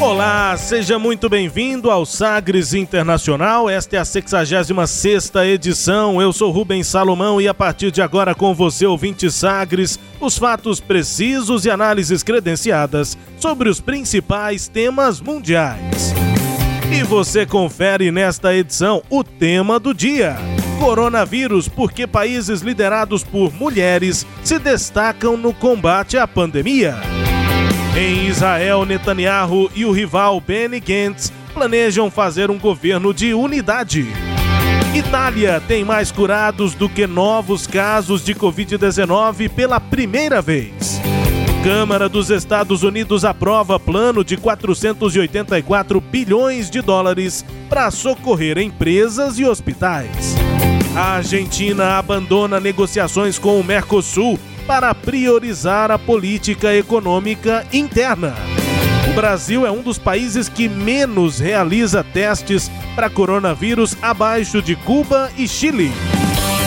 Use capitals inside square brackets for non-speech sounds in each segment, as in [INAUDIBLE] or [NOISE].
Olá, seja muito bem-vindo ao Sagres Internacional. Esta é a 66 edição. Eu sou Rubens Salomão e a partir de agora com você, ouvinte Sagres, os fatos precisos e análises credenciadas sobre os principais temas mundiais. E você confere nesta edição o tema do dia: Coronavírus, porque países liderados por mulheres se destacam no combate à pandemia. Em Israel, Netanyahu e o rival Benny Gantz planejam fazer um governo de unidade. Itália tem mais curados do que novos casos de Covid-19 pela primeira vez. Câmara dos Estados Unidos aprova plano de 484 bilhões de dólares para socorrer empresas e hospitais. A Argentina abandona negociações com o Mercosul para priorizar a política econômica interna. O Brasil é um dos países que menos realiza testes para coronavírus abaixo de Cuba e Chile.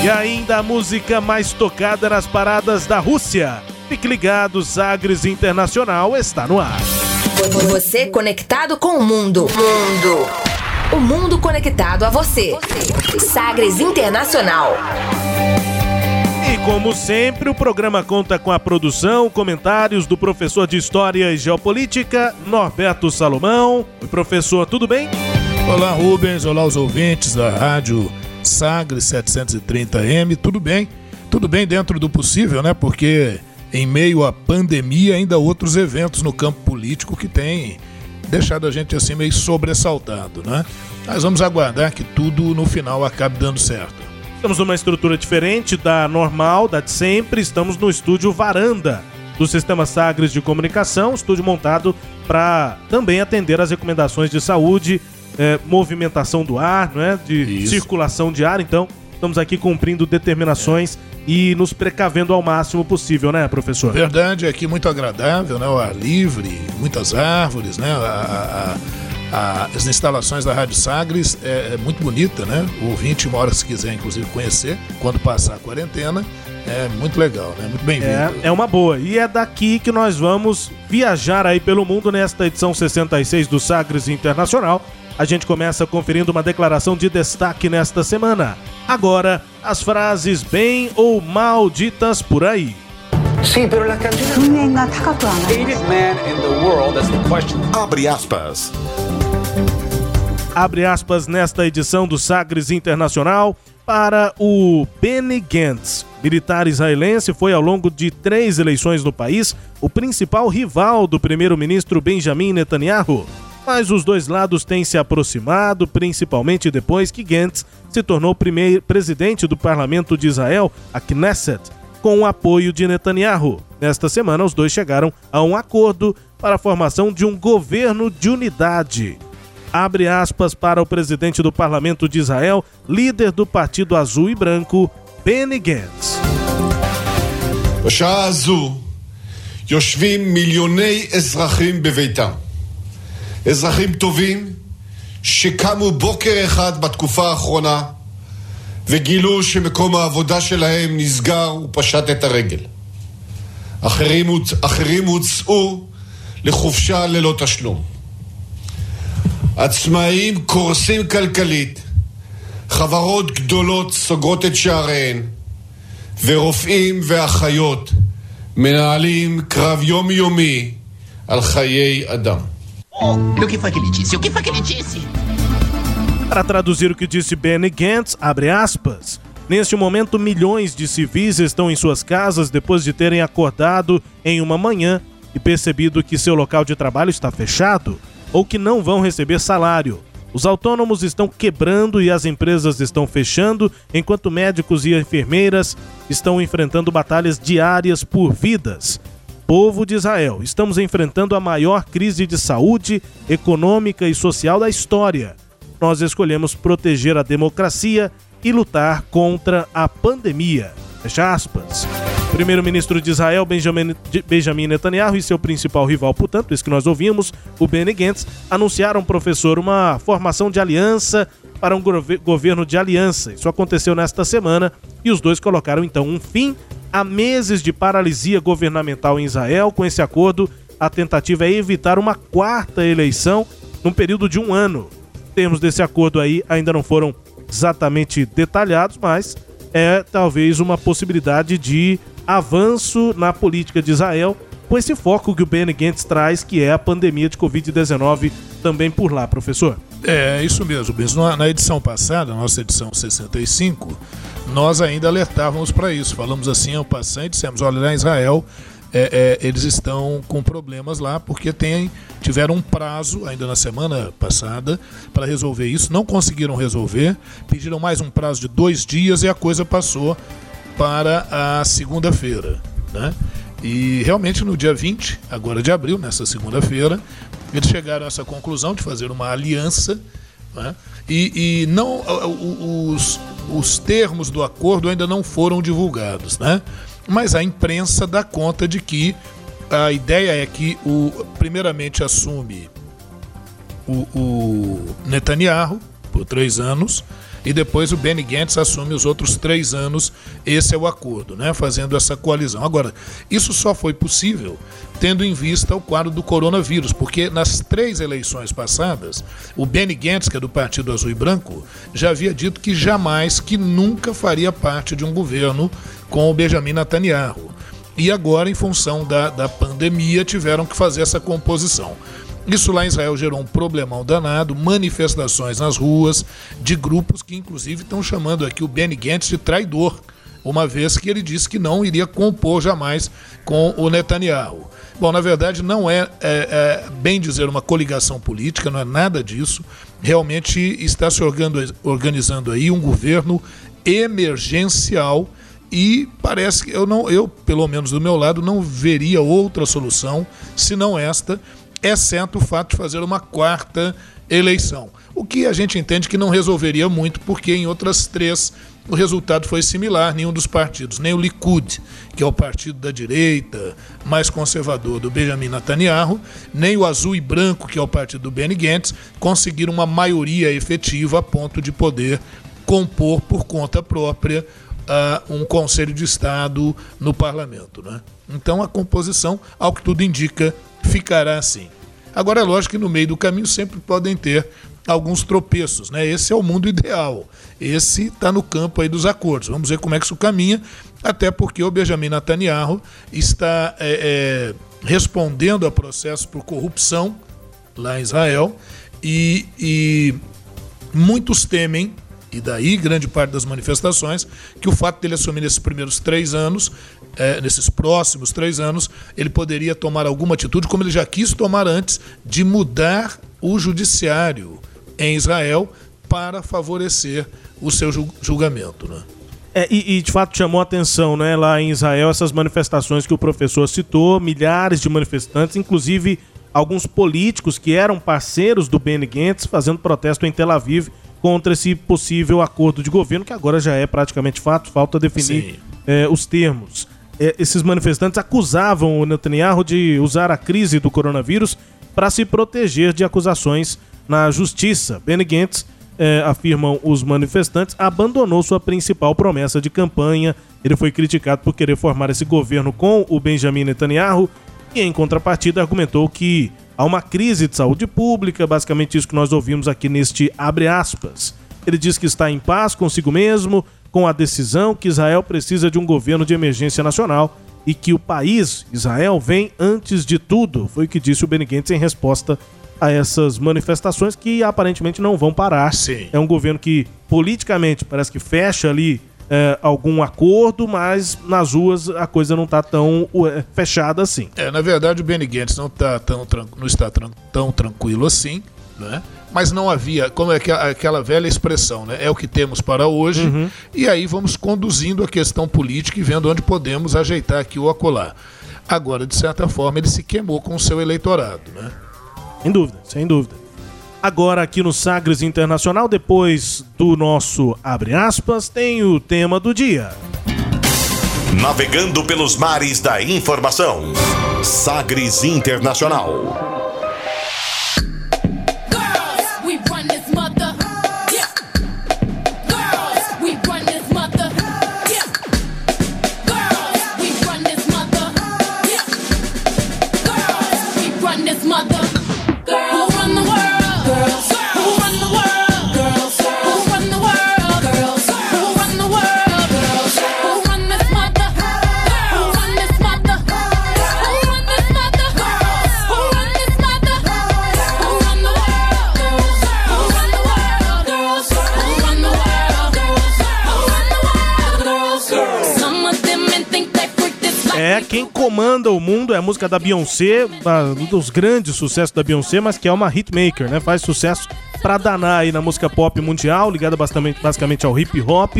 E ainda a música mais tocada nas paradas da Rússia. Fique ligado, Sagres Internacional está no ar. Você conectado com o mundo. Mundo. O mundo conectado a você. Sagres Internacional. Como sempre, o programa conta com a produção, comentários do professor de História e Geopolítica, Norberto Salomão. Oi, professor, tudo bem? Olá, Rubens. Olá, os ouvintes da rádio Sagres 730M. Tudo bem? Tudo bem dentro do possível, né? Porque em meio à pandemia, ainda outros eventos no campo político que têm deixado a gente assim meio sobressaltado, né? Mas vamos aguardar que tudo no final acabe dando certo. Estamos numa estrutura diferente da normal, da de sempre. Estamos no estúdio Varanda do Sistema Sagres de Comunicação, estúdio montado para também atender as recomendações de saúde, eh, movimentação do ar, não é? de Isso. circulação de ar. Então, estamos aqui cumprindo determinações e nos precavendo ao máximo possível, né, professor? Verdade, aqui muito agradável, né? O ar livre, muitas árvores, né? A- a- a, as instalações da Rádio Sagres é, é, muito bonita, né? O ouvinte mora se quiser, inclusive, conhecer quando passar a quarentena. É muito legal, né? Muito bem-vindo. É, é uma boa. E é daqui que nós vamos viajar aí pelo mundo nesta edição 66 do Sagres Internacional. A gente começa conferindo uma declaração de destaque nesta semana. Agora, as frases bem ou mal ditas por aí. Sim, mas a Abre aspas. Abre aspas nesta edição do Sagres Internacional para o Benny Gantz. Militar israelense foi ao longo de três eleições no país o principal rival do primeiro-ministro Benjamin Netanyahu. Mas os dois lados têm se aproximado, principalmente depois que Gantz se tornou primeiro presidente do parlamento de Israel, a Knesset, com o apoio de Netanyahu. Nesta semana, os dois chegaram a um acordo para a formação de um governo de unidade abre aspas para o presidente do parlamento de Israel, líder do Partido Azul e Branco, Benny Gantz. יושבים מיליוני אזרחים בביתם. אזרחים טובים שקמו בוקר אחד בתקופה האחרונה וגילו שמקום העבודה שלהם נסגר ופשט את הרגל. אחרים, אחרים הוצאו לחופשה ללא תשלום. עצמאים קורסים כלכלית, חברות גדולות סוגרות את שעריהן, ורופאים ואחיות מנהלים קרב יומיומי על חיי אדם. O que foi que ele disse? O que foi que ele disse? Para traduzir o que disse Benny Gantz, abre aspas. Neste momento, milhões de civis estão em suas casas depois de terem acordado em uma manhã e percebido que seu local de trabalho está fechado ou que não vão receber salário. Os autônomos estão quebrando e as empresas estão fechando, enquanto médicos e enfermeiras estão enfrentando batalhas diárias por vidas. Povo de Israel, estamos enfrentando a maior crise de saúde, econômica e social da história. Nós escolhemos proteger a democracia e lutar contra a pandemia. Fecha aspas. Primeiro-ministro de Israel, Benjamin, Netanyahu, e seu principal rival, portanto, isso que nós ouvimos, o Benny Gantz, anunciaram, professor, uma formação de aliança para um governo de aliança. Isso aconteceu nesta semana e os dois colocaram então um fim a meses de paralisia governamental em Israel. Com esse acordo, a tentativa é evitar uma quarta eleição num período de um ano. Termos desse acordo aí ainda não foram exatamente detalhados, mas é talvez uma possibilidade de avanço na política de Israel, com esse foco que o Benny Gantz traz, que é a pandemia de Covid-19 também por lá, professor. É, isso mesmo, mesmo. Na edição passada, nossa edição 65, nós ainda alertávamos para isso. Falamos assim ao passante, dissemos, olha, lá em Israel é, é, eles estão com problemas lá porque tem, tiveram um prazo ainda na semana passada para resolver isso, não conseguiram resolver, pediram mais um prazo de dois dias e a coisa passou para a segunda-feira. Né? E realmente no dia 20, agora de abril, nessa segunda-feira, eles chegaram a essa conclusão de fazer uma aliança. Né? E, e, não os, os termos do acordo ainda não foram divulgados. Né? mas a imprensa dá conta de que a ideia é que o primeiramente assume o, o Netanyahu por três anos e depois o Benny Gantz assume os outros três anos. Esse é o acordo, né? Fazendo essa coalizão. Agora, isso só foi possível tendo em vista o quadro do coronavírus, porque nas três eleições passadas, o Benny Gantz, que é do Partido Azul e Branco, já havia dito que jamais, que nunca faria parte de um governo com o Benjamin Netanyahu. E agora, em função da, da pandemia, tiveram que fazer essa composição. Isso lá em Israel gerou um problemão danado, manifestações nas ruas de grupos que, inclusive, estão chamando aqui o Benny Gantz de traidor, uma vez que ele disse que não iria compor jamais com o Netanyahu. Bom, na verdade, não é, é, é bem dizer uma coligação política, não é nada disso. Realmente está se organizando aí um governo emergencial e parece que eu não, eu pelo menos do meu lado não veria outra solução senão esta, exceto o fato de fazer uma quarta eleição. O que a gente entende que não resolveria muito, porque em outras três o resultado foi similar, nenhum dos partidos, nem o Likud, que é o partido da direita mais conservador do Benjamin Netanyahu, nem o Azul e Branco, que é o partido do Benny Gantz, conseguiram uma maioria efetiva a ponto de poder compor por conta própria uh, um Conselho de Estado no parlamento. Né? Então a composição, ao que tudo indica, ficará assim. Agora é lógico que no meio do caminho sempre podem ter alguns tropeços, né? Esse é o mundo ideal. Esse está no campo aí dos acordos. Vamos ver como é que isso caminha, até porque o Benjamin Netanyahu está é, é, respondendo a processos por corrupção lá em Israel e, e muitos temem e daí grande parte das manifestações, que o fato dele assumir nesses primeiros três anos, é, nesses próximos três anos, ele poderia tomar alguma atitude, como ele já quis tomar antes, de mudar o judiciário em Israel para favorecer o seu julgamento. Né? É, e, e, de fato chamou a atenção né, lá em Israel essas manifestações que o professor citou, milhares de manifestantes, inclusive alguns políticos que eram parceiros do Benny Gantz fazendo protesto em Tel Aviv contra esse possível acordo de governo, que agora já é praticamente fato, falta definir é, os termos. É, esses manifestantes acusavam o Netanyahu de usar a crise do coronavírus para se proteger de acusações na justiça. Benny Gantz, é, afirmam os manifestantes, abandonou sua principal promessa de campanha. Ele foi criticado por querer formar esse governo com o Benjamin Netanyahu e, em contrapartida, argumentou que Há uma crise de saúde pública, basicamente isso que nós ouvimos aqui neste abre aspas. Ele diz que está em paz consigo mesmo, com a decisão que Israel precisa de um governo de emergência nacional e que o país, Israel, vem antes de tudo, foi o que disse o Beniguentes em resposta a essas manifestações que aparentemente não vão parar. Sim. É um governo que politicamente parece que fecha ali é, algum acordo, mas nas ruas a coisa não está tão é, fechada assim. É, na verdade o Benny Gantz não, tá tão, não está tão tranquilo assim, né? Mas não havia, como é que aquela velha expressão, né? É o que temos para hoje, uhum. e aí vamos conduzindo a questão política e vendo onde podemos ajeitar aqui ou acolá. Agora, de certa forma, ele se queimou com o seu eleitorado, né? Sem dúvida, sem dúvida. Agora aqui no Sagres Internacional, depois do nosso abre aspas, tem o tema do dia. Navegando pelos mares da informação. Sagres Internacional. Comanda o mundo é a música da Beyoncé, um dos grandes sucessos da Beyoncé, mas que é uma hitmaker, né? Faz sucesso pra danar aí na música pop mundial, ligada basicamente, basicamente ao hip hop.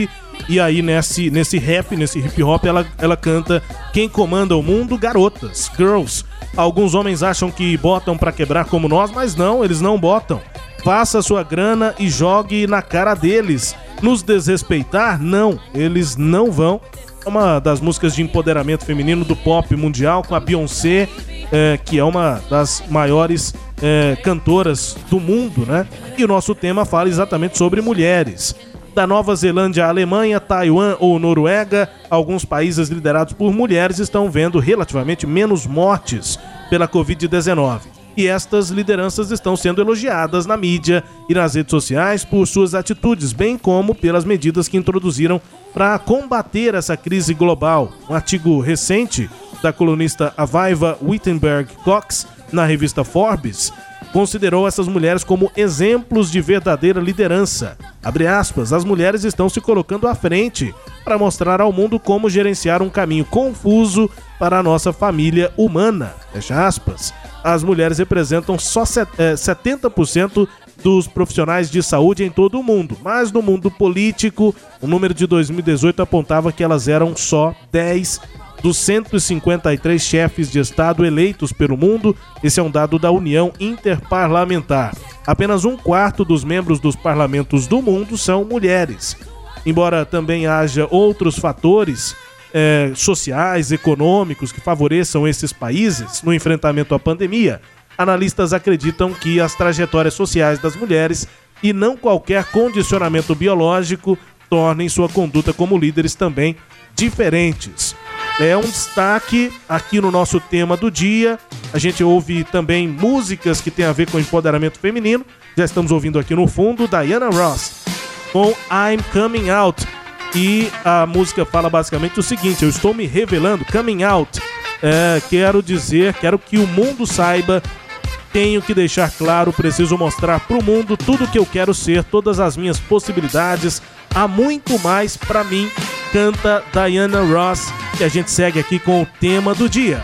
E aí nesse, nesse rap, nesse hip hop, ela, ela canta Quem comanda o mundo? Garotas, girls. Alguns homens acham que botam para quebrar como nós, mas não, eles não botam. Faça sua grana e jogue na cara deles. Nos desrespeitar? Não, eles não vão. É uma das músicas de empoderamento feminino do pop mundial com a Beyoncé, é, que é uma das maiores é, cantoras do mundo, né? E o nosso tema fala exatamente sobre mulheres. Da Nova Zelândia à Alemanha, Taiwan ou Noruega, alguns países liderados por mulheres estão vendo relativamente menos mortes pela Covid-19 e estas lideranças estão sendo elogiadas na mídia e nas redes sociais por suas atitudes, bem como pelas medidas que introduziram para combater essa crise global. Um artigo recente da colunista Avaiva Wittenberg Cox na revista Forbes considerou essas mulheres como exemplos de verdadeira liderança. Aspas, as mulheres estão se colocando à frente para mostrar ao mundo como gerenciar um caminho confuso para a nossa família humana. Fecha aspas. As mulheres representam só 70% dos profissionais de saúde em todo o mundo, mas no mundo político, o número de 2018 apontava que elas eram só 10 dos 153 chefes de Estado eleitos pelo mundo. Esse é um dado da União Interparlamentar. Apenas um quarto dos membros dos parlamentos do mundo são mulheres. Embora também haja outros fatores é, sociais, econômicos que favoreçam esses países no enfrentamento à pandemia, analistas acreditam que as trajetórias sociais das mulheres e não qualquer condicionamento biológico tornem sua conduta como líderes também diferentes. É um destaque aqui no nosso tema do dia. A gente ouve também músicas que têm a ver com empoderamento feminino. Já estamos ouvindo aqui no fundo Diana Ross com I'm Coming Out. E a música fala basicamente o seguinte: eu estou me revelando, coming out. É, quero dizer, quero que o mundo saiba tenho que deixar claro, preciso mostrar para o mundo tudo que eu quero ser, todas as minhas possibilidades. Há muito mais para mim, canta Diana Ross, e a gente segue aqui com o tema do dia.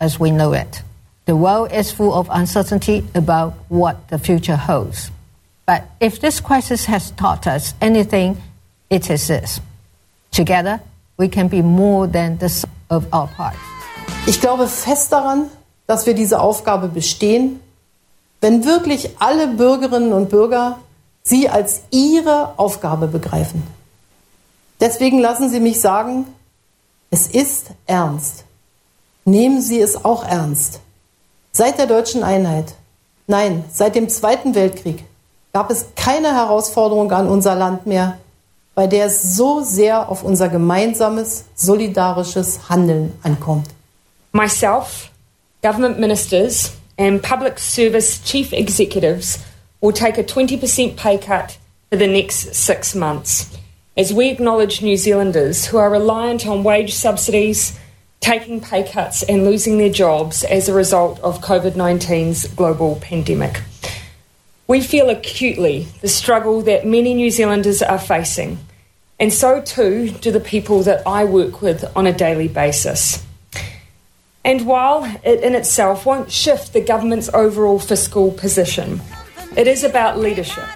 as we know it. The world is full of uncertainty about what the future holds. But if this crisis has taught us anything, it is this. Together, we can be more than the sum of our parts. Ich glaube fest daran, dass wir diese Aufgabe bestehen wenn wirklich alle Bürgerinnen und Bürger sie als ihre Aufgabe begreifen. Deswegen lassen Sie mich sagen, es ist ernst. Nehmen Sie es auch ernst. Seit der deutschen Einheit, nein, seit dem Zweiten Weltkrieg gab es keine Herausforderung an unser Land mehr, bei der es so sehr auf unser gemeinsames, solidarisches Handeln ankommt. Myself, government ministers, and public service chief executives will take a 20% pay cut for the next six months as we acknowledge New Zealanders who are reliant on wage subsidies, taking pay cuts, and losing their jobs as a result of COVID 19's global pandemic. We feel acutely the struggle that many New Zealanders are facing, and so too do the people that I work with on a daily basis. And while it in itself won't shift the government's overall fiscal position, it is about leadership.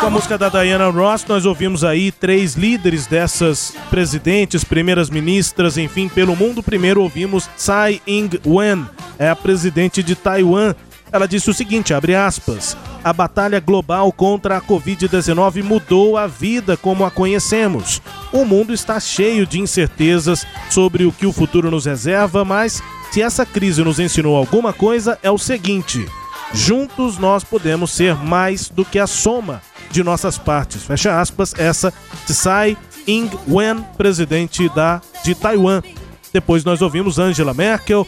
Com a música da Diana Ross, nós ouvimos aí três líderes dessas presidentes, primeiras ministras, enfim, pelo mundo. Primeiro ouvimos Tsai Ing-wen, é a presidente de Taiwan. Ela disse o seguinte, abre aspas, a batalha global contra a Covid-19 mudou a vida como a conhecemos. O mundo está cheio de incertezas sobre o que o futuro nos reserva, mas se essa crise nos ensinou alguma coisa, é o seguinte: juntos nós podemos ser mais do que a soma de nossas partes. Fecha aspas, essa Tsai Ing-wen, presidente da, de Taiwan. Depois nós ouvimos Angela Merkel,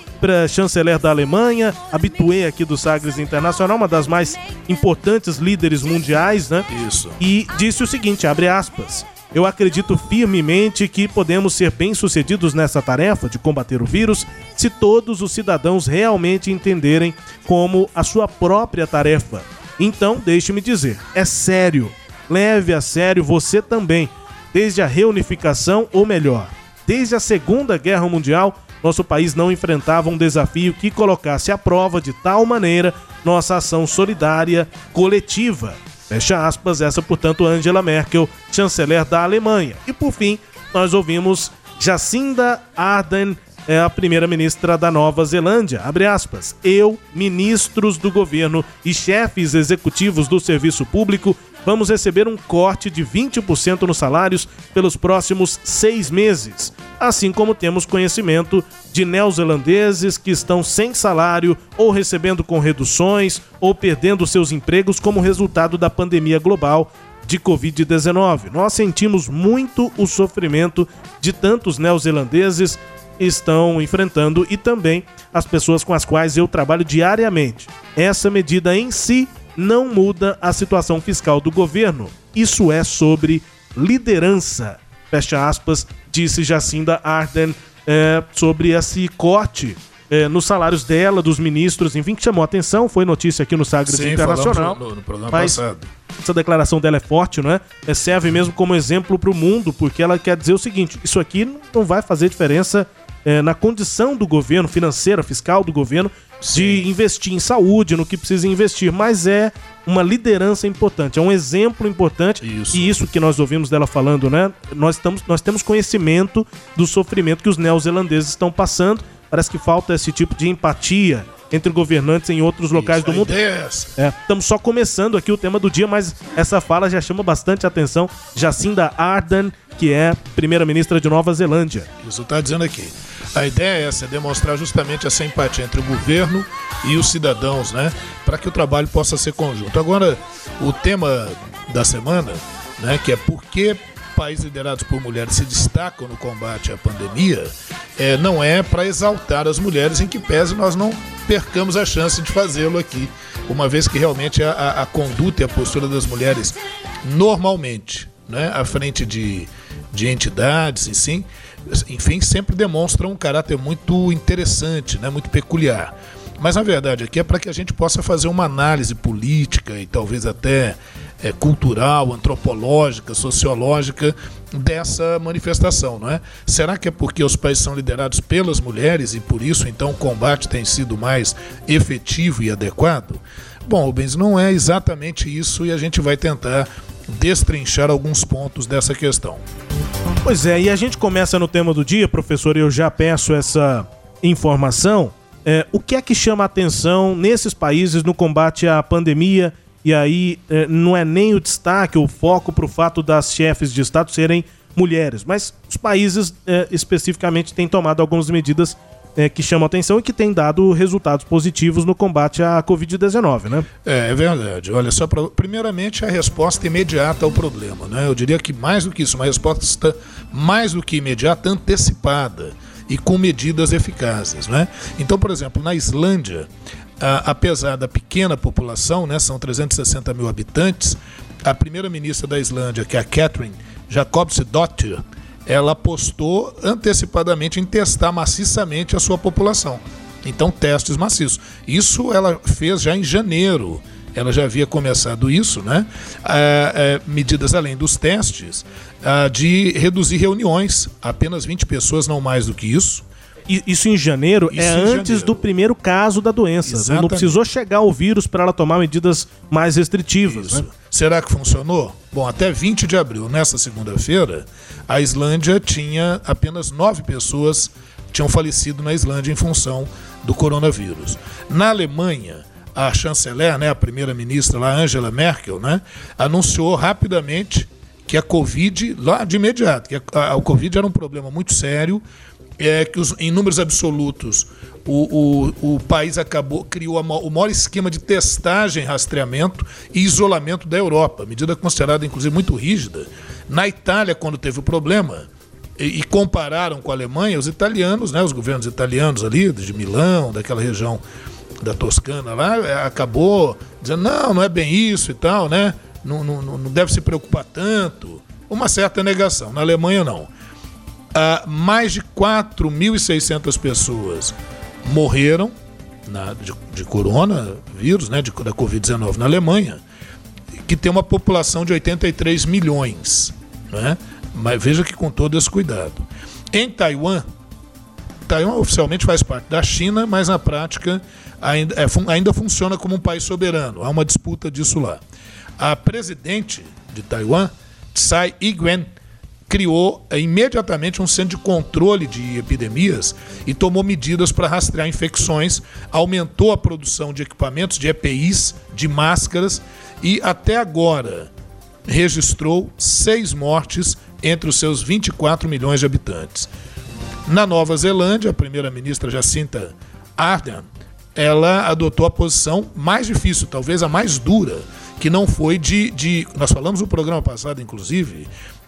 chanceler da Alemanha, habituê aqui do Sagres Internacional, uma das mais importantes líderes mundiais, né? Isso. E disse o seguinte, abre aspas, eu acredito firmemente que podemos ser bem-sucedidos nessa tarefa de combater o vírus se todos os cidadãos realmente entenderem como a sua própria tarefa. Então, deixe-me dizer, é sério. Leve a sério você também, desde a reunificação, ou melhor, desde a Segunda Guerra Mundial, nosso país não enfrentava um desafio que colocasse à prova de tal maneira nossa ação solidária coletiva. Fecha aspas, essa, portanto, Angela Merkel, chanceler da Alemanha. E por fim, nós ouvimos Jacinda Ardern, é a primeira-ministra da Nova Zelândia. Abre aspas. Eu, ministros do governo e chefes executivos do serviço público, vamos receber um corte de 20% nos salários pelos próximos seis meses. Assim como temos conhecimento de neozelandeses que estão sem salário ou recebendo com reduções ou perdendo seus empregos como resultado da pandemia global de Covid-19. Nós sentimos muito o sofrimento de tantos neozelandeses estão enfrentando e também as pessoas com as quais eu trabalho diariamente. Essa medida em si não muda a situação fiscal do governo. Isso é sobre liderança. Fecha aspas, disse Jacinda Arden é, sobre esse corte é, nos salários dela, dos ministros, enfim, que chamou a atenção, foi notícia aqui no Sagres Sim, Internacional. No, no programa mas passado. essa declaração dela é forte, não é? é serve mesmo como exemplo para o mundo, porque ela quer dizer o seguinte: isso aqui não vai fazer diferença é, na condição do governo, financeira, fiscal do governo, de investir em saúde, no que precisa investir, mas é uma liderança importante, é um exemplo importante. Isso. E isso que nós ouvimos dela falando, né? Nós, estamos, nós temos conhecimento do sofrimento que os neozelandeses estão passando. Parece que falta esse tipo de empatia entre governantes em outros locais Isso, do mundo. é essa. É, estamos só começando aqui o tema do dia, mas essa fala já chama bastante atenção. Jacinda Ardern, que é primeira-ministra de Nova Zelândia. Isso está dizendo aqui. A ideia é essa, é demonstrar justamente essa empatia entre o governo e os cidadãos, né? Para que o trabalho possa ser conjunto. Agora, o tema da semana, né? Que é por que países liderados por mulheres se destacam no combate à pandemia, é, não é para exaltar as mulheres, em que pese nós não percamos a chance de fazê-lo aqui, uma vez que realmente a, a, a conduta e a postura das mulheres normalmente, né, à frente de, de entidades, e sim, enfim, sempre demonstram um caráter muito interessante, né, muito peculiar. Mas na verdade aqui é para que a gente possa fazer uma análise política e talvez até é, cultural, antropológica, sociológica dessa manifestação, não é? Será que é porque os países são liderados pelas mulheres e por isso então o combate tem sido mais efetivo e adequado? Bom, Rubens, não é exatamente isso e a gente vai tentar destrinchar alguns pontos dessa questão. Pois é, e a gente começa no tema do dia, professor, e eu já peço essa informação. É, o que é que chama a atenção nesses países no combate à pandemia? E aí é, não é nem o destaque, o foco para o fato das chefes de Estado serem mulheres, mas os países é, especificamente têm tomado algumas medidas é, que chamam atenção e que têm dado resultados positivos no combate à Covid-19, né? É, é verdade. Olha só, primeiramente a resposta imediata ao problema, né? Eu diria que mais do que isso, uma resposta mais do que imediata, antecipada e com medidas eficazes, né? Então, por exemplo, na Islândia, a, apesar da pequena população, né, são 360 mil habitantes, a primeira-ministra da Islândia, que é a Catherine Jacobsdottir, ela apostou antecipadamente em testar maciçamente a sua população. Então, testes maciços. Isso ela fez já em janeiro. Ela já havia começado isso, né? É, é, medidas além dos testes, é, de reduzir reuniões, apenas 20 pessoas, não mais do que isso. Isso em janeiro Isso é em antes janeiro. do primeiro caso da doença. Exatamente. Não precisou chegar o vírus para ela tomar medidas mais restritivas. Né? Será que funcionou? Bom, até 20 de abril, nessa segunda-feira, a Islândia tinha apenas nove pessoas tinham falecido na Islândia em função do coronavírus. Na Alemanha, a chanceler, né, a primeira-ministra lá, Angela Merkel, né, anunciou rapidamente que a Covid, lá de imediato, que a, a, a Covid era um problema muito sério é que os, em números absolutos o, o, o país acabou criou a, o maior esquema de testagem, rastreamento e isolamento da Europa, medida considerada inclusive muito rígida. Na Itália, quando teve o problema, e, e compararam com a Alemanha, os italianos, né, os governos italianos ali, de Milão, daquela região da Toscana lá, é, acabou dizendo, não, não é bem isso e tal, né? Não, não, não deve se preocupar tanto. Uma certa negação. Na Alemanha, não. Uh, mais de 4.600 pessoas morreram na, de, de coronavírus, né, de, da Covid-19 na Alemanha, que tem uma população de 83 milhões. Né? Mas veja que com todo esse cuidado. Em Taiwan, Taiwan oficialmente faz parte da China, mas na prática ainda, é, ainda funciona como um país soberano. Há uma disputa disso lá. A presidente de Taiwan, Tsai Ing-wen, criou é, imediatamente um centro de controle de epidemias e tomou medidas para rastrear infecções, aumentou a produção de equipamentos, de EPIs, de máscaras e até agora registrou seis mortes entre os seus 24 milhões de habitantes. Na Nova Zelândia, a primeira-ministra Jacinta Ardern, ela adotou a posição mais difícil, talvez a mais dura, que não foi de, de. Nós falamos no programa passado, inclusive,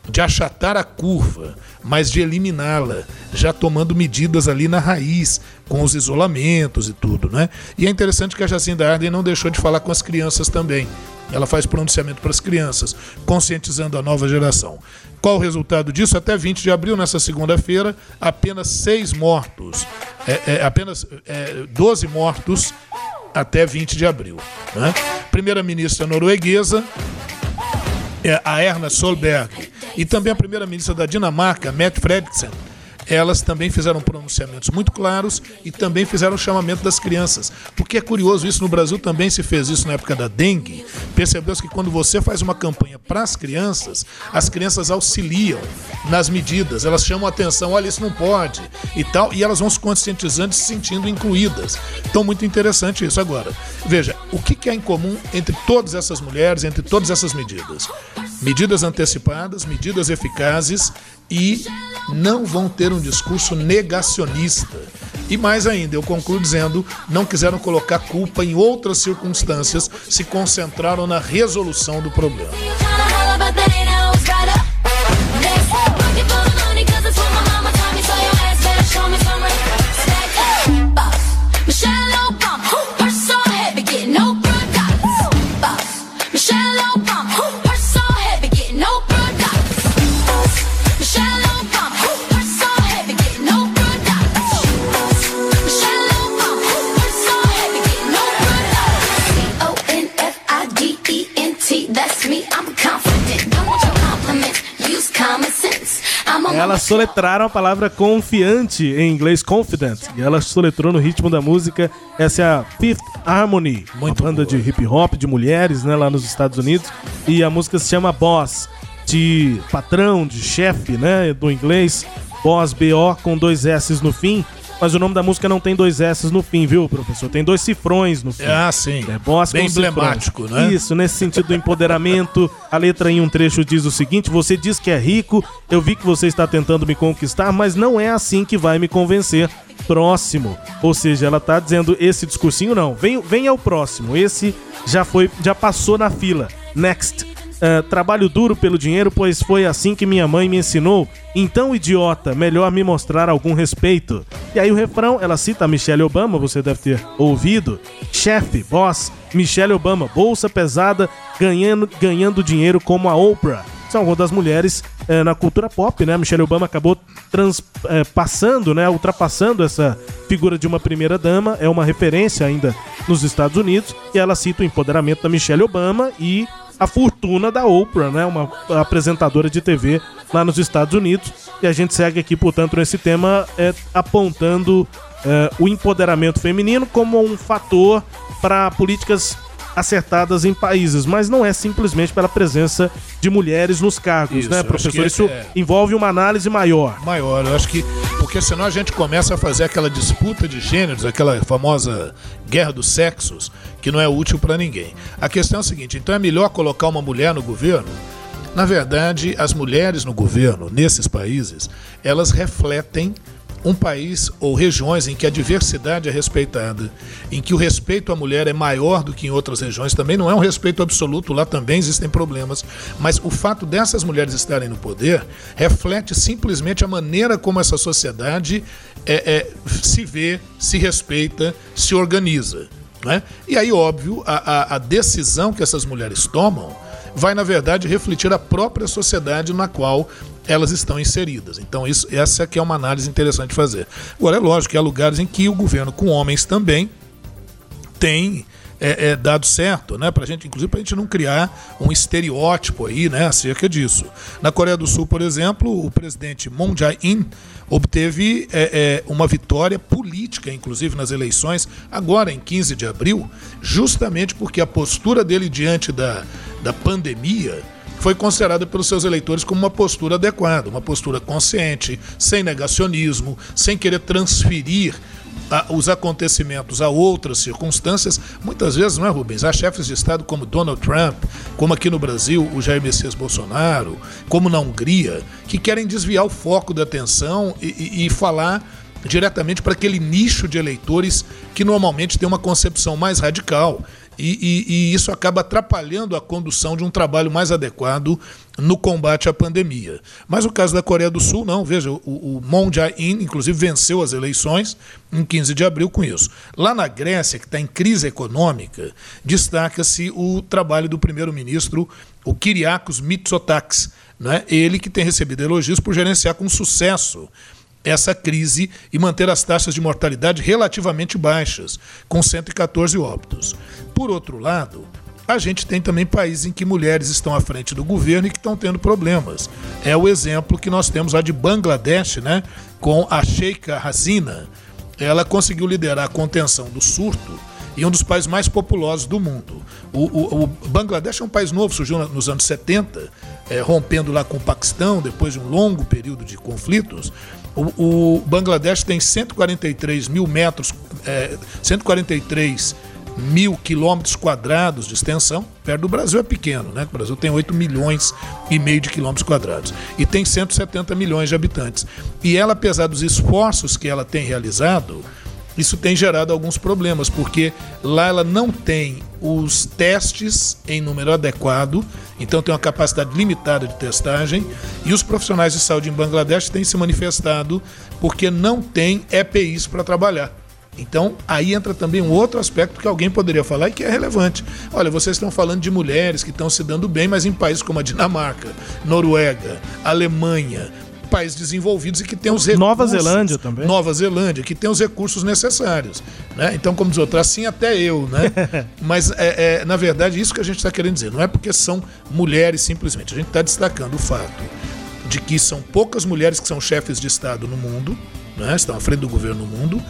de achatar a curva, mas de eliminá-la, já tomando medidas ali na raiz, com os isolamentos e tudo, né? E é interessante que a Jacinda Arden não deixou de falar com as crianças também. Ela faz pronunciamento para as crianças, conscientizando a nova geração. Qual o resultado disso? Até 20 de abril, nessa segunda-feira, apenas seis mortos, é, é, apenas é, 12 mortos até 20 de abril. Né? Primeira-ministra norueguesa a Erna Solberg. E também a primeira-ministra da Dinamarca, Mette Frederiksen, elas também fizeram pronunciamentos muito claros e também fizeram chamamento das crianças. Porque é curioso, isso no Brasil também se fez isso na época da dengue. Percebeu-se que quando você faz uma campanha para as crianças, as crianças auxiliam nas medidas, elas chamam a atenção, olha, isso não pode e tal, e elas vão se conscientizando e se sentindo incluídas. Então, muito interessante isso. Agora, veja, o que, é em comum entre todas essas mulheres, entre todas essas medidas? Medidas antecipadas, medidas eficazes e não vão ter um discurso negacionista. E mais ainda, eu concluo dizendo, não quiseram colocar culpa em outras circunstâncias, se concentraram na resolução do problema. Elas soletraram a palavra confiante em inglês, confident. E ela soletrou no ritmo da música. Essa é a Fifth Harmony, Muito uma banda boa. de hip hop de mulheres, né, lá nos Estados Unidos. E a música se chama Boss. de patrão, de chefe, né? Do inglês, boss, B-O, com dois S no fim. Mas o nome da música não tem dois S no fim, viu, professor? Tem dois cifrões no fim. Ah, sim. É boss Bem com cifrões. emblemático, né? Isso, nesse sentido do empoderamento. A letra em um trecho diz o seguinte: Você diz que é rico, eu vi que você está tentando me conquistar, mas não é assim que vai me convencer. Próximo. Ou seja, ela tá dizendo esse discursinho não. Vem, vem ao próximo. Esse já foi, já passou na fila. Next. Uh, trabalho duro pelo dinheiro, pois foi assim que minha mãe me ensinou. Então, idiota, melhor me mostrar algum respeito. E aí o refrão, ela cita a Michelle Obama, você deve ter ouvido. Chefe, boss, Michelle Obama, bolsa pesada, ganhando, ganhando dinheiro como a Oprah. São algumas das mulheres eh, na cultura pop, né? Michelle Obama acabou trans, eh, passando, né? Ultrapassando essa figura de uma primeira dama, é uma referência ainda nos Estados Unidos, e ela cita o empoderamento da Michelle Obama e a fortuna da Oprah, né? Uma apresentadora de TV lá nos Estados Unidos. E a gente segue aqui, portanto, nesse tema é, apontando é, o empoderamento feminino como um fator para políticas acertadas em países, mas não é simplesmente pela presença de mulheres nos cargos, Isso, né, professor? Isso é- envolve uma análise maior. Maior, eu acho que. Porque senão a gente começa a fazer aquela disputa de gêneros, aquela famosa guerra dos sexos, que não é útil para ninguém. A questão é a seguinte: então é melhor colocar uma mulher no governo? Na verdade, as mulheres no governo, nesses países, elas refletem um país ou regiões em que a diversidade é respeitada, em que o respeito à mulher é maior do que em outras regiões, também não é um respeito absoluto, lá também existem problemas, mas o fato dessas mulheres estarem no poder reflete simplesmente a maneira como essa sociedade é, é, se vê, se respeita, se organiza. Né? E aí, óbvio, a, a, a decisão que essas mulheres tomam vai, na verdade, refletir a própria sociedade na qual elas estão inseridas. Então, isso, essa que é uma análise interessante de fazer. Agora, é lógico que há lugares em que o governo com homens também tem é, é, dado certo, né? Pra gente, inclusive, para a gente não criar um estereótipo aí, né, acerca disso. Na Coreia do Sul, por exemplo, o presidente Moon Jae-in obteve é, é, uma vitória política, inclusive nas eleições, agora em 15 de abril, justamente porque a postura dele diante da, da pandemia foi considerada pelos seus eleitores como uma postura adequada, uma postura consciente, sem negacionismo, sem querer transferir a, os acontecimentos a outras circunstâncias, muitas vezes, não é, Rubens? Há chefes de Estado como Donald Trump, como aqui no Brasil o Jair Messias Bolsonaro, como na Hungria, que querem desviar o foco da atenção e, e, e falar diretamente para aquele nicho de eleitores que normalmente tem uma concepção mais radical. E, e, e, isso acaba atrapalhando a condução de um trabalho mais adequado no combate à pandemia. Mas o caso da Coreia do Sul, não. Veja, o, o Moon Jae-in, inclusive, venceu as eleições em 15 de abril com isso. Lá na Grécia, que está em crise econômica, destaca-se o trabalho do primeiro-ministro, o Kyriakos Mitsotakis. Né? Ele que tem recebido elogios por gerenciar com sucesso essa crise e manter as taxas de mortalidade relativamente baixas, com 114 óbitos. Por outro lado, a gente tem também países em que mulheres estão à frente do governo e que estão tendo problemas. É o exemplo que nós temos lá de Bangladesh, né, com a Sheikha Hasina. Ela conseguiu liderar a contenção do surto e um dos países mais populosos do mundo. O, o, o Bangladesh é um país novo, surgiu nos anos 70, é, rompendo lá com o Paquistão, depois de um longo período de conflitos. O, o Bangladesh tem 143 mil metros, é, 143 mil quilômetros quadrados de extensão. Perto do Brasil é pequeno, né? O Brasil tem 8 milhões e meio de quilômetros quadrados. E tem 170 milhões de habitantes. E ela, apesar dos esforços que ela tem realizado, isso tem gerado alguns problemas, porque lá ela não tem os testes em número adequado, então tem uma capacidade limitada de testagem, e os profissionais de saúde em Bangladesh têm se manifestado porque não tem EPIs para trabalhar. Então, aí entra também um outro aspecto que alguém poderia falar e que é relevante. Olha, vocês estão falando de mulheres que estão se dando bem, mas em países como a Dinamarca, Noruega, Alemanha, países desenvolvidos e que tem os recursos. Nova Zelândia também. Nova Zelândia, que tem os recursos necessários. Né? Então, como diz outro, assim até eu, né? [LAUGHS] Mas, é, é, na verdade, isso que a gente está querendo dizer. Não é porque são mulheres simplesmente. A gente está destacando o fato de que são poucas mulheres que são chefes de Estado no mundo, né? estão à frente do governo no mundo.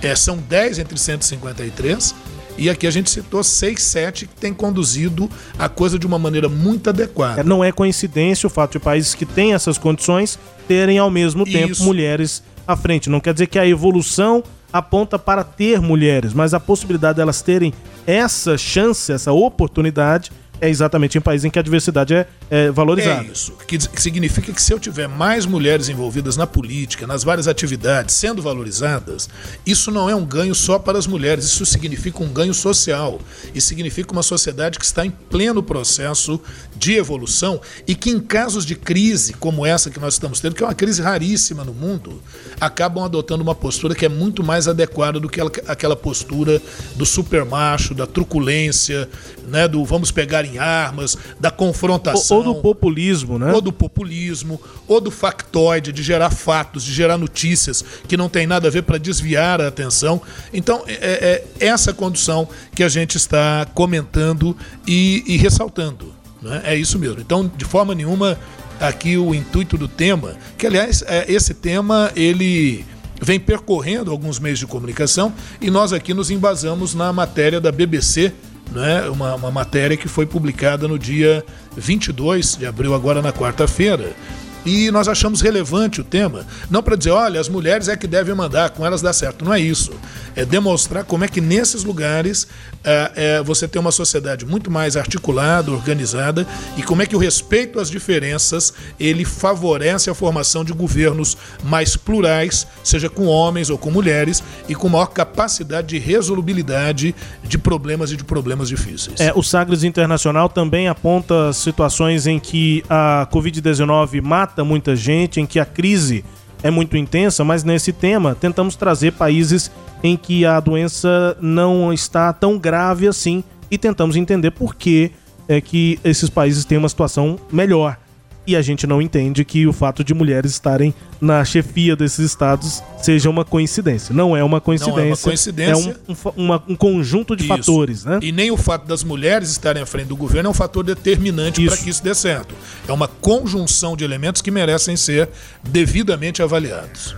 É, são 10 entre 153 E aqui a gente citou seis, sete que tem conduzido a coisa de uma maneira muito adequada. É, não é coincidência o fato de países que têm essas condições terem ao mesmo tempo Isso. mulheres à frente. Não quer dizer que a evolução aponta para ter mulheres, mas a possibilidade delas terem essa chance, essa oportunidade, é exatamente em países em que a diversidade é, é valorizada. É isso. Que, que significa que se eu tiver mais mulheres envolvidas na política, nas várias atividades, sendo valorizadas, isso não é um ganho só para as mulheres, isso significa um ganho social. E significa uma sociedade que está em pleno processo de evolução e que, em casos de crise como essa que nós estamos tendo, que é uma crise raríssima no mundo, acabam adotando uma postura que é muito mais adequada do que aquela postura do supermacho, da truculência, né, do vamos pegar em armas, da confrontação. Ou, ou, do populismo, né? Ou do populismo, ou do factoide, de gerar fatos, de gerar notícias que não tem nada a ver para desviar a atenção. Então, é, é, essa condução que a gente está comentando e, e ressaltando. Né? É isso mesmo. Então, de forma nenhuma, aqui o intuito do tema, que aliás, é, esse tema, ele vem percorrendo alguns meios de comunicação e nós aqui nos embasamos na matéria da BBC né, uma, uma matéria que foi publicada no dia 22 de abril, agora na quarta-feira. E nós achamos relevante o tema, não para dizer, olha, as mulheres é que devem mandar, com elas dá certo. Não é isso. É demonstrar como é que nesses lugares é, é, você tem uma sociedade muito mais articulada, organizada, e como é que o respeito às diferenças ele favorece a formação de governos mais plurais, seja com homens ou com mulheres, e com maior capacidade de resolubilidade de problemas e de problemas difíceis. É, o Sagres Internacional também aponta situações em que a Covid-19 mata mata muita gente, em que a crise é muito intensa, mas nesse tema tentamos trazer países em que a doença não está tão grave assim e tentamos entender por que é que esses países têm uma situação melhor e a gente não entende que o fato de mulheres estarem na chefia desses estados seja uma coincidência. Não é uma coincidência. Não é uma coincidência. É um, um, uma, um conjunto de isso. fatores, né? E nem o fato das mulheres estarem à frente do governo é um fator determinante para que isso dê certo. É uma conjunção de elementos que merecem ser devidamente avaliados.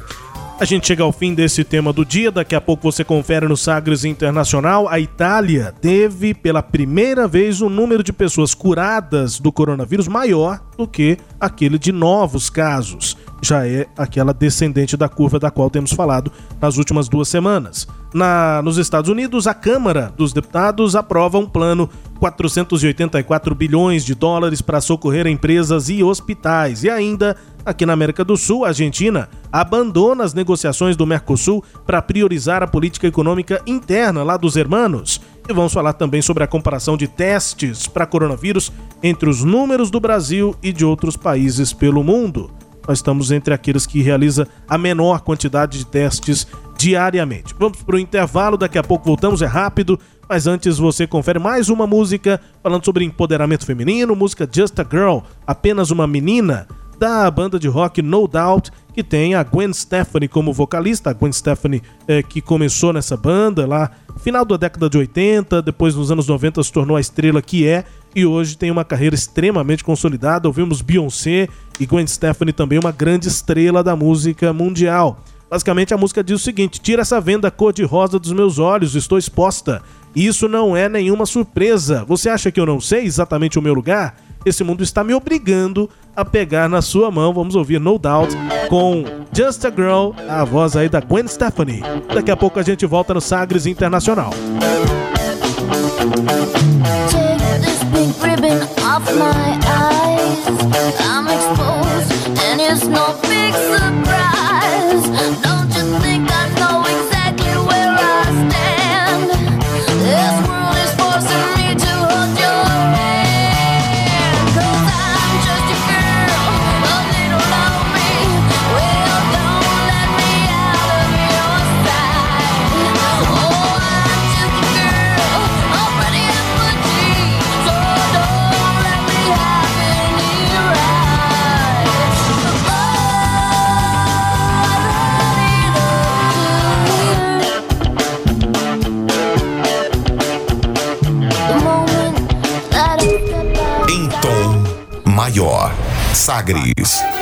A gente chega ao fim desse tema do dia. Daqui a pouco você confere no Sagres Internacional. A Itália teve pela primeira vez um número de pessoas curadas do coronavírus maior do que aquele de novos casos. Já é aquela descendente da curva da qual temos falado nas últimas duas semanas. Na, nos Estados Unidos, a Câmara dos Deputados aprova um plano 484 bilhões de dólares para socorrer empresas e hospitais. E ainda, aqui na América do Sul, a Argentina abandona as negociações do Mercosul para priorizar a política econômica interna lá dos hermanos. E vamos falar também sobre a comparação de testes para coronavírus entre os números do Brasil e de outros países pelo mundo. Nós estamos entre aqueles que realiza a menor quantidade de testes diariamente. Vamos para o intervalo, daqui a pouco voltamos, é rápido, mas antes você confere mais uma música falando sobre empoderamento feminino, música Just a Girl, apenas uma menina, da banda de rock No Doubt, que tem a Gwen Stefani como vocalista, a Gwen Stefani é, que começou nessa banda lá final da década de 80, depois nos anos 90 se tornou a estrela que é e hoje tem uma carreira extremamente consolidada. Ouvimos Beyoncé e Gwen Stefani também uma grande estrela da música mundial. Basicamente a música diz o seguinte: tira essa venda cor-de-rosa dos meus olhos, estou exposta. Isso não é nenhuma surpresa. Você acha que eu não sei exatamente o meu lugar? Esse mundo está me obrigando a pegar na sua mão. Vamos ouvir No Doubt com Just a Girl, a voz aí da Gwen Stefani. Daqui a pouco a gente volta no Sagres Internacional. Don't maior. Sagres.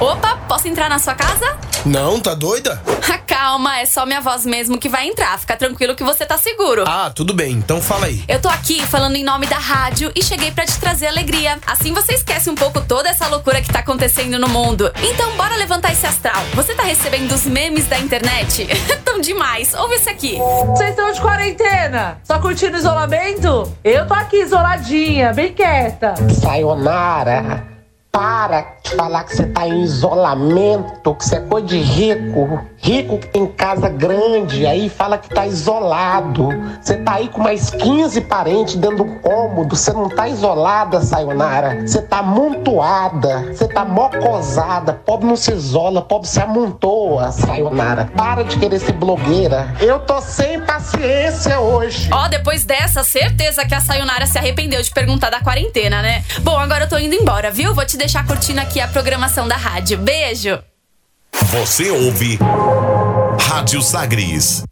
Opa, posso entrar na sua casa? Não, tá doida? [LAUGHS] Calma, é só minha voz mesmo que vai entrar. Fica tranquilo que você tá seguro. Ah, tudo bem, então fala aí. Eu tô aqui falando em nome da rádio e cheguei para te trazer alegria. Assim você esquece um pouco toda essa loucura que tá acontecendo no mundo. Então bora levantar esse astral. Você tá recebendo os memes da internet? [LAUGHS] Tão demais. Ouve esse aqui. Vocês estão de quarentena? Só curtindo isolamento? Eu tô aqui isoladinha, bem quieta. Sayonara. Para falar que você tá em isolamento, que você é coisa de rico. Rico que tem casa grande, aí fala que tá isolado. Você tá aí com mais 15 parentes dentro do cômodo. Você não tá isolada, Sayonara. Você tá amontoada. Você tá mocosada. Pobre não se isola, pobre se amontoa, Sayonara. Para de querer ser blogueira. Eu tô sem paciência hoje. Ó, depois dessa, certeza que a Sayonara se arrependeu de perguntar da quarentena, né? Bom, agora eu tô indo embora, viu? Vou te deixar curtindo aqui a programação da rádio. Beijo! Você ouve Rádio Sagres.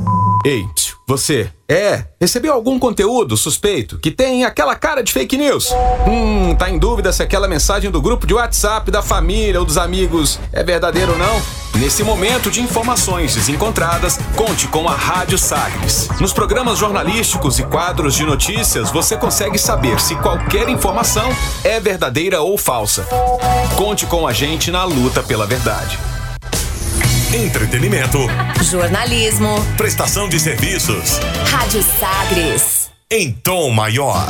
Ei, você, é, recebeu algum conteúdo suspeito que tem aquela cara de fake news? Hum, tá em dúvida se aquela mensagem do grupo de WhatsApp da família ou dos amigos é verdadeira ou não? Nesse momento de informações desencontradas, conte com a Rádio Sagres. Nos programas jornalísticos e quadros de notícias, você consegue saber se qualquer informação é verdadeira ou falsa. Conte com a gente na luta pela verdade. Entretenimento. Jornalismo. Prestação de serviços. Rádio Sagres. Em tom maior.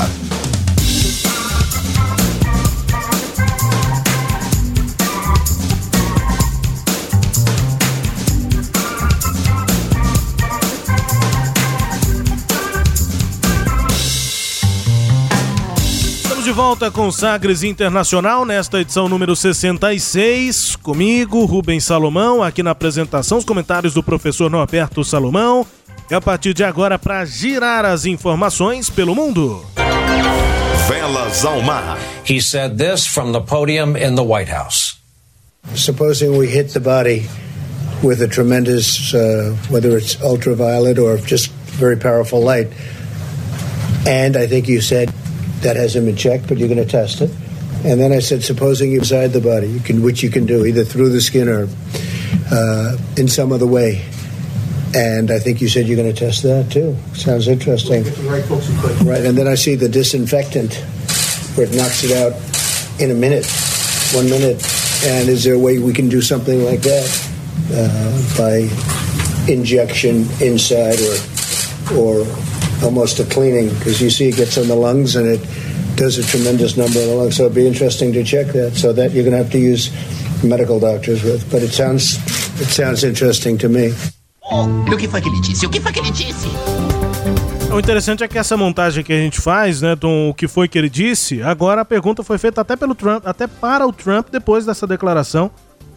Estamos de volta com Sagres Internacional nesta edição número 66. Comigo, Rubens Salomão, aqui na apresentação, os comentários do professor Norberto Salomão. E a partir de agora, para girar as informações pelo mundo. Velas ao mar. He said this from the podium in the White House. Supposing we hit the body with a tremendous, uh, whether it's ultraviolet or just very powerful light, and I think you said that hasn't been checked, but you're going to test it. And then I said, supposing you're inside the body, you can, which you can do either through the skin or uh, in some other way. And I think you said you're going to test that too. Sounds interesting. Right, and then I see the disinfectant where it knocks it out in a minute, one minute. And is there a way we can do something like that uh, by injection inside or or almost a cleaning? Because you see, it gets on the lungs and it does a tremendous number of the lungs. So it'd be interesting to check that. So that you're going to have to use medical doctors with. But it sounds it sounds interesting to me. O que foi que ele disse? O que foi que ele disse? O interessante é que essa montagem que a gente faz, né, do o que foi que ele disse, agora a pergunta foi feita até pelo Trump, até para o Trump depois dessa declaração.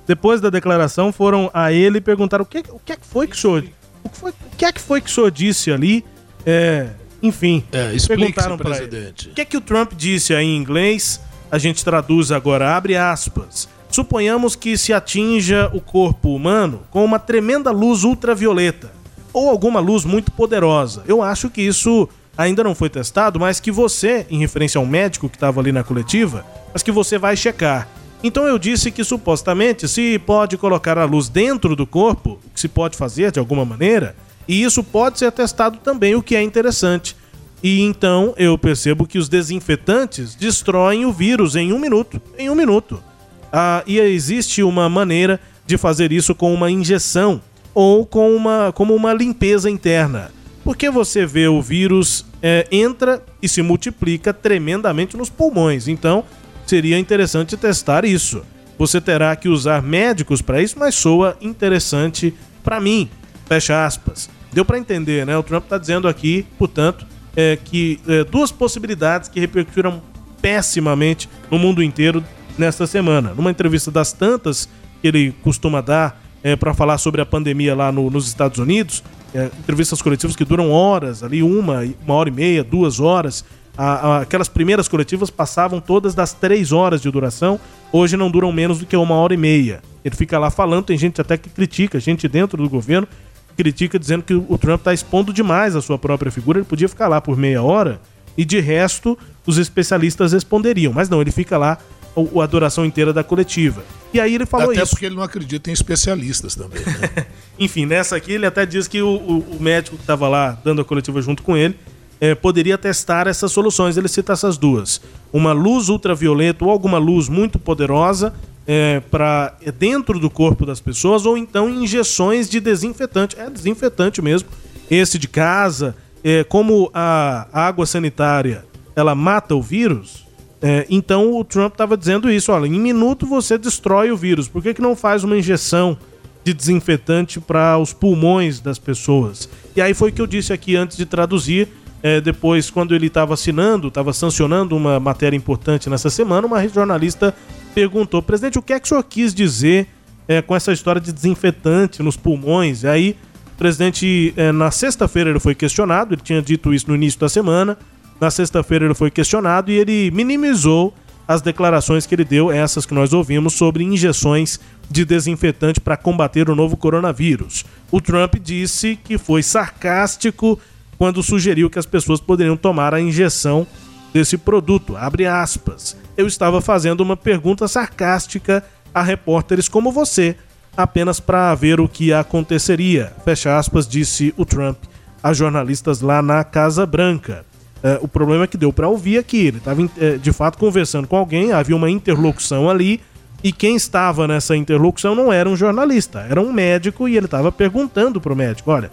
Depois da declaração, foram a ele perguntar o que, o que é que foi que o senhor, o que, foi, o que é que foi que o senhor disse ali. É, enfim, É, perguntaram pra ele. presidente. O que é que o Trump disse aí em inglês? A gente traduz agora, abre aspas. Suponhamos que se atinja o corpo humano com uma tremenda luz ultravioleta ou alguma luz muito poderosa. Eu acho que isso ainda não foi testado, mas que você, em referência ao médico que estava ali na coletiva, mas que você vai checar. Então eu disse que supostamente se pode colocar a luz dentro do corpo, o que se pode fazer de alguma maneira, e isso pode ser testado também, o que é interessante. E então eu percebo que os desinfetantes destroem o vírus em um minuto. Em um minuto. Ah, e existe uma maneira de fazer isso com uma injeção ou com uma, como uma limpeza interna. Porque você vê o vírus é, entra e se multiplica tremendamente nos pulmões. Então seria interessante testar isso. Você terá que usar médicos para isso, mas soa interessante para mim. Fecha aspas. Deu para entender, né? O Trump está dizendo aqui, portanto, é, que é, duas possibilidades que repercutiram pessimamente no mundo inteiro nesta semana. Numa entrevista das tantas que ele costuma dar é, para falar sobre a pandemia lá no, nos Estados Unidos, é, entrevistas coletivas que duram horas, ali uma, uma hora e meia, duas horas. A, a, aquelas primeiras coletivas passavam todas das três horas de duração, hoje não duram menos do que uma hora e meia. Ele fica lá falando, tem gente até que critica, gente dentro do governo critica dizendo que o Trump está expondo demais a sua própria figura, ele podia ficar lá por meia hora e de resto os especialistas responderiam, mas não, ele fica lá a, a duração inteira da coletiva. E aí ele falou até isso. porque ele não acredita em especialistas também. Né? [LAUGHS] Enfim, nessa aqui ele até diz que o, o, o médico que estava lá dando a coletiva junto com ele é, poderia testar essas soluções. Ele cita essas duas: uma luz ultravioleta ou alguma luz muito poderosa é, para é, dentro do corpo das pessoas, ou então injeções de desinfetante. É desinfetante mesmo. Esse de casa, é, como a água sanitária ela mata o vírus, é, então o Trump estava dizendo isso: olha, em minuto você destrói o vírus. Por que, que não faz uma injeção de desinfetante para os pulmões das pessoas? E aí foi o que eu disse aqui antes de traduzir. É, depois, quando ele estava assinando, estava sancionando uma matéria importante nessa semana, uma jornalista perguntou: presidente, o que é que o senhor quis dizer é, com essa história de desinfetante nos pulmões? E aí, o presidente, é, na sexta-feira, ele foi questionado, ele tinha dito isso no início da semana. Na sexta-feira ele foi questionado e ele minimizou as declarações que ele deu, essas que nós ouvimos, sobre injeções de desinfetante para combater o novo coronavírus. O Trump disse que foi sarcástico quando sugeriu que as pessoas poderiam tomar a injeção desse produto. Abre aspas. Eu estava fazendo uma pergunta sarcástica a repórteres como você, apenas para ver o que aconteceria. Fecha aspas, disse o Trump a jornalistas lá na Casa Branca. É, o problema é que deu para ouvir aqui. Ele estava é, de fato conversando com alguém, havia uma interlocução ali, e quem estava nessa interlocução não era um jornalista, era um médico, e ele estava perguntando para o médico: olha,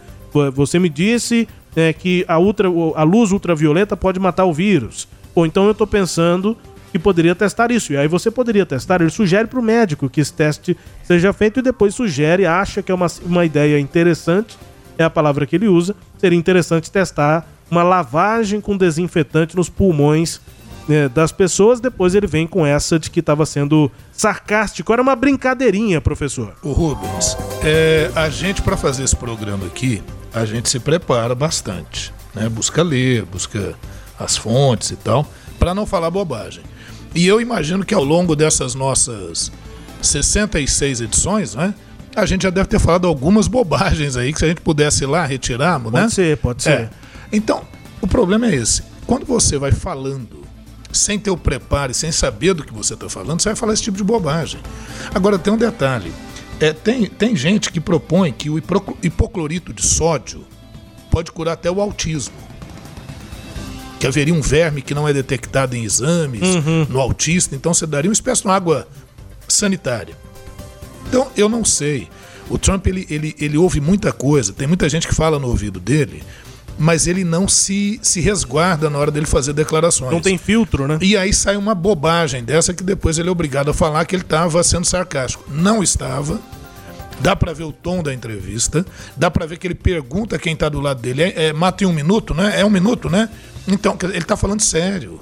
você me disse é, que a, ultra, a luz ultravioleta pode matar o vírus. Ou então eu estou pensando que poderia testar isso. E aí você poderia testar. Ele sugere para o médico que esse teste seja feito e depois sugere, acha que é uma, uma ideia interessante, é a palavra que ele usa. Seria interessante testar uma lavagem com desinfetante nos pulmões né, das pessoas. Depois ele vem com essa de que estava sendo sarcástico. Era uma brincadeirinha, professor. O Rubens, é, a gente, para fazer esse programa aqui, a gente se prepara bastante. Né? Busca ler, busca as fontes e tal, para não falar bobagem. E eu imagino que ao longo dessas nossas 66 edições, né? A gente já deve ter falado algumas bobagens aí que se a gente pudesse ir lá retirarmos, pode né? Pode ser, pode ser. É. Então, o problema é esse. Quando você vai falando sem ter o preparo e sem saber do que você está falando, você vai falar esse tipo de bobagem. Agora, tem um detalhe. É, tem, tem gente que propõe que o hipoclorito de sódio pode curar até o autismo. Que haveria um verme que não é detectado em exames, uhum. no autista, então você daria uma espécie de água sanitária. Então, eu não sei. O Trump, ele, ele, ele ouve muita coisa, tem muita gente que fala no ouvido dele, mas ele não se, se resguarda na hora dele fazer declarações. Não tem filtro, né? E aí sai uma bobagem dessa que depois ele é obrigado a falar que ele estava sendo sarcástico. Não estava. Dá para ver o tom da entrevista, dá para ver que ele pergunta quem está do lado dele. É, é, mata em um minuto, né? É um minuto, né? Então, ele está falando sério.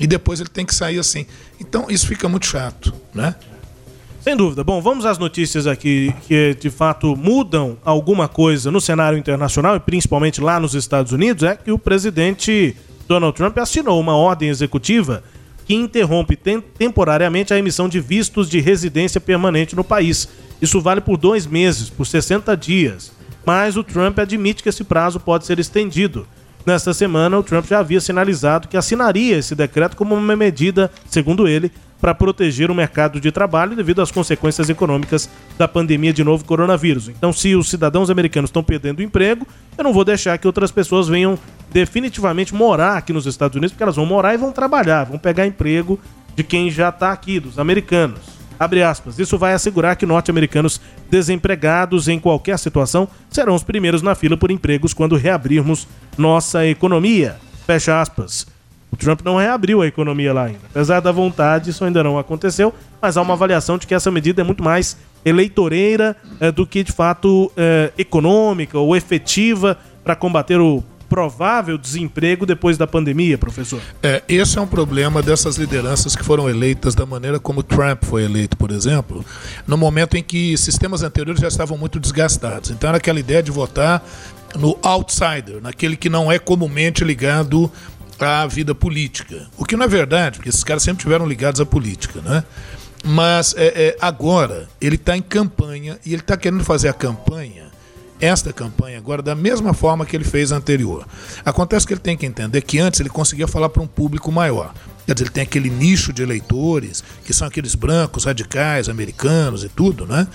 E depois ele tem que sair assim. Então, isso fica muito chato, né? Sem dúvida. Bom, vamos às notícias aqui que de fato mudam alguma coisa no cenário internacional e principalmente lá nos Estados Unidos. É que o presidente Donald Trump assinou uma ordem executiva que interrompe tem temporariamente a emissão de vistos de residência permanente no país. Isso vale por dois meses, por 60 dias. Mas o Trump admite que esse prazo pode ser estendido. Nesta semana, o Trump já havia sinalizado que assinaria esse decreto como uma medida, segundo ele, para proteger o mercado de trabalho devido às consequências econômicas da pandemia de novo coronavírus. Então, se os cidadãos americanos estão perdendo emprego, eu não vou deixar que outras pessoas venham definitivamente morar aqui nos Estados Unidos, porque elas vão morar e vão trabalhar, vão pegar emprego de quem já está aqui, dos americanos. Aspas. Isso vai assegurar que norte-americanos desempregados em qualquer situação serão os primeiros na fila por empregos quando reabrirmos nossa economia. Fecha aspas. O Trump não reabriu a economia lá ainda. Apesar da vontade, isso ainda não aconteceu, mas há uma avaliação de que essa medida é muito mais eleitoreira é, do que de fato é, econômica ou efetiva para combater o provável desemprego depois da pandemia, professor? É, esse é um problema dessas lideranças que foram eleitas da maneira como Trump foi eleito, por exemplo, no momento em que sistemas anteriores já estavam muito desgastados. Então era aquela ideia de votar no outsider, naquele que não é comumente ligado à vida política. O que não é verdade, porque esses caras sempre tiveram ligados à política, né? Mas é, é, agora ele está em campanha e ele está querendo fazer a campanha, esta campanha agora, da mesma forma que ele fez a anterior. Acontece que ele tem que entender que antes ele conseguia falar para um público maior. Quer dizer, ele tem aquele nicho de eleitores, que são aqueles brancos, radicais, americanos e tudo, né?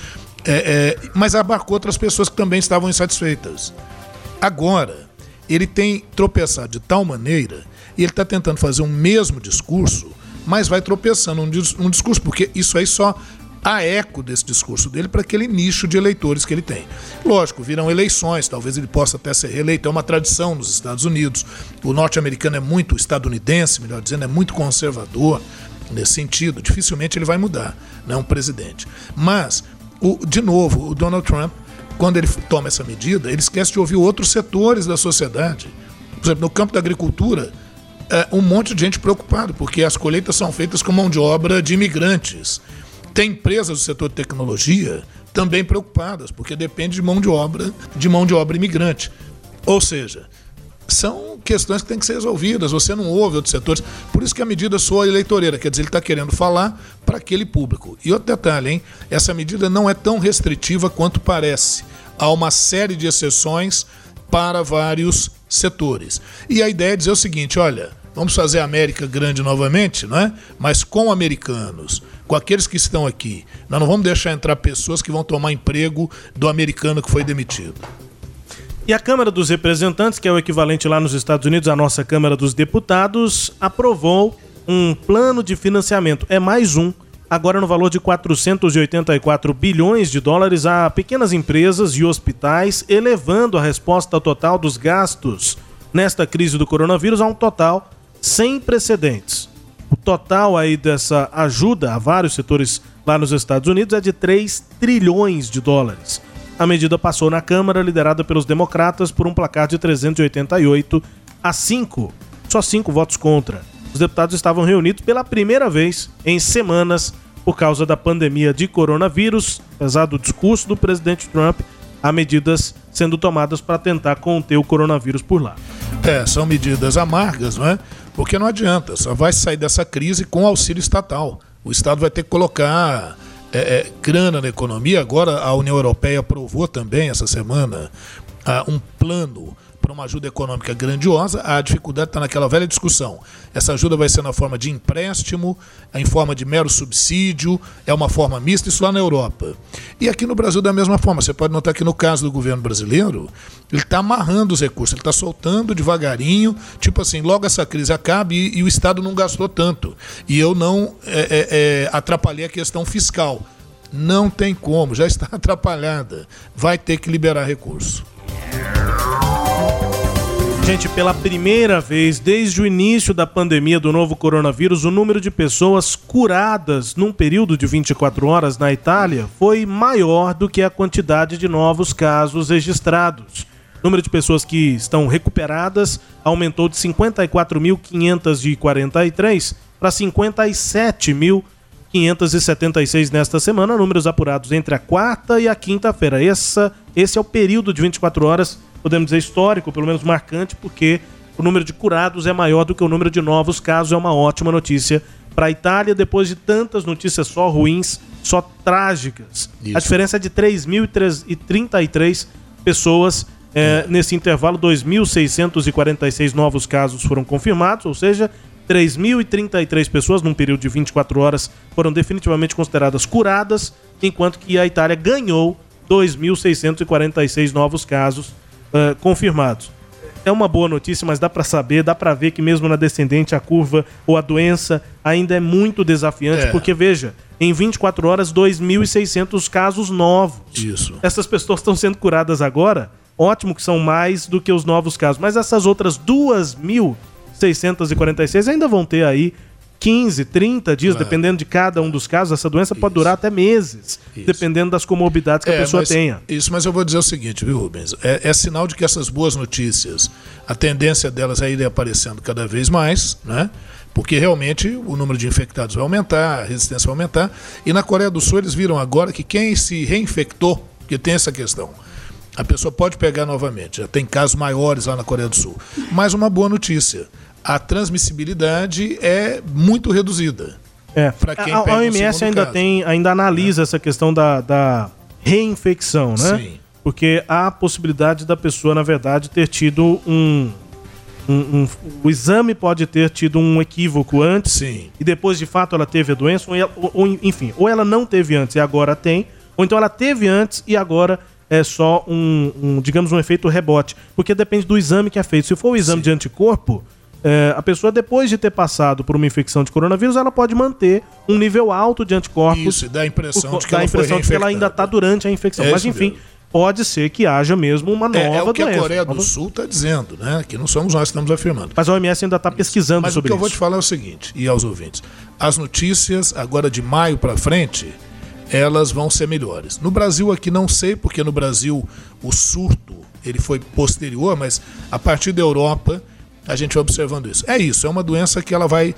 É, é, mas abarcou outras pessoas que também estavam insatisfeitas. Agora, ele tem tropeçado de tal maneira e ele está tentando fazer o mesmo discurso, mas vai tropeçando um, discurso, porque isso aí só há eco desse discurso dele para aquele nicho de eleitores que ele tem. Lógico, virão eleições, talvez ele possa até ser reeleito, é uma tradição nos Estados Unidos. O norte-americano é muito estadunidense, melhor dizendo, é muito conservador nesse sentido. Dificilmente ele vai mudar, não é um presidente. Mas, o, de novo, o Donald Trump quando ele toma essa medida, ele esquece de ouvir outros setores da sociedade. Por exemplo, no campo da agricultura, é, um monte de gente preocupado, porque as colheitas são feitas com mão de obra de imigrantes. Tem empresas do setor de tecnologia também preocupadas, porque depende de mão de obra, de mão de obra imigrante. Ou seja, são questões que têm que ser resolvidas. Você não ouve outros setores. Por isso que a medida soa eleitoreira, quer dizer, ele está querendo falar para aquele público. E outro detalhe, hein? Essa medida não é tão restritiva quanto parece. Há uma série de exceções para vários setores. E a ideia é dizer o seguinte: olha, vamos fazer a América grande novamente, não é? Mas com americanos, com aqueles que estão aqui. Nós não vamos deixar entrar pessoas que vão tomar emprego do americano que foi demitido. E a Câmara dos Representantes, que é o equivalente lá nos Estados Unidos à nossa Câmara dos Deputados, aprovou um plano de financiamento. É mais um, agora no valor de 484 bilhões de dólares a pequenas empresas e hospitais, elevando a resposta total dos gastos nesta crise do coronavírus a um total sem precedentes. O total aí dessa ajuda a vários setores lá nos Estados Unidos é de 3 trilhões de dólares. A medida passou na Câmara, liderada pelos democratas, por um placar de 388 a 5. Só 5 votos contra. Os deputados estavam reunidos pela primeira vez em semanas por causa da pandemia de coronavírus. Apesar do discurso do presidente Trump, há medidas sendo tomadas para tentar conter o coronavírus por lá. É, são medidas amargas, não é? Porque não adianta, só vai sair dessa crise com auxílio estatal. O Estado vai ter que colocar é, é, grana na economia. Agora a União Europeia aprovou também essa semana uh, um plano para uma ajuda econômica grandiosa. A dificuldade está naquela velha discussão. Essa ajuda vai ser na forma de empréstimo, em forma de mero subsídio, é uma forma mista, isso lá na Europa. E aqui no Brasil, da mesma forma. Você pode notar que no caso do governo brasileiro, ele está amarrando os recursos, ele está soltando devagarinho, tipo assim, logo essa crise acabe e, e o Estado não gastou tanto. E eu não é, é, é, atrapalhei a questão fiscal. Não tem como, já está [LAUGHS] atrapalhada. Vai ter que liberar recurso. Gente, pela primeira vez desde o início da pandemia do novo coronavírus, o número de pessoas curadas num período de 24 horas na Itália foi maior do que a quantidade de novos casos registrados. O número de pessoas que estão recuperadas aumentou de 54.543 para 57.576 nesta semana, números apurados entre a quarta e a quinta-feira. Esse é o período de 24 horas podemos dizer, histórico, pelo menos marcante, porque o número de curados é maior do que o número de novos casos. É uma ótima notícia para a Itália, depois de tantas notícias só ruins, só trágicas. Isso. A diferença é de 3.033 pessoas. É, nesse intervalo, 2.646 novos casos foram confirmados, ou seja, 3.033 pessoas, num período de 24 horas, foram definitivamente consideradas curadas, enquanto que a Itália ganhou 2.646 novos casos uh, confirmados. É uma boa notícia, mas dá para saber, dá para ver que mesmo na descendente a curva ou a doença ainda é muito desafiante, é. porque veja, em 24 horas 2.600 casos novos. Isso. Essas pessoas estão sendo curadas agora. Ótimo que são mais do que os novos casos, mas essas outras 2.646 ainda vão ter aí 15, 30 dias, claro. dependendo de cada um dos casos, essa doença pode durar até meses, Isso. dependendo das comorbidades que é, a pessoa mas, tenha. Isso, mas eu vou dizer o seguinte, viu, Rubens? É, é, sinal de que essas boas notícias, a tendência delas é ir aparecendo cada vez mais, né? Porque realmente o número de infectados vai aumentar, a resistência vai aumentar. E na Coreia do Sul eles viram agora que quem se reinfectou, porque tem essa questão, a pessoa pode pegar novamente. Já tem casos maiores lá na Coreia do Sul. Mas uma boa notícia a transmissibilidade é muito reduzida. É. Quem a, a OMS ainda caso. tem, ainda analisa é. essa questão da, da reinfecção, né? Sim. Porque há a possibilidade da pessoa, na verdade, ter tido um, um, um, o exame pode ter tido um equívoco antes Sim. e depois de fato ela teve a doença, ou, ela, ou, enfim, ou ela não teve antes e agora tem, ou então ela teve antes e agora é só um, um digamos, um efeito rebote, porque depende do exame que é feito. Se for o exame Sim. de anticorpo, é, a pessoa, depois de ter passado por uma infecção de coronavírus, ela pode manter um nível alto de anticorpos. Isso, dá a impressão por, de que, ela, impressão de que ela ainda está durante a infecção. É Mas, enfim, mesmo. pode ser que haja mesmo uma nova doença. É, é o que doença. a Coreia do Sul está dizendo, né? Que não somos nós que estamos afirmando. Mas a OMS ainda está pesquisando Mas sobre isso. Mas o que eu vou te falar é o seguinte, e aos ouvintes. As notícias, agora de maio para frente, elas vão ser melhores. No Brasil aqui não sei, porque no Brasil o surto ele foi posterior, mas a partir da Europa a gente vai observando isso. É isso, é uma doença que ela vai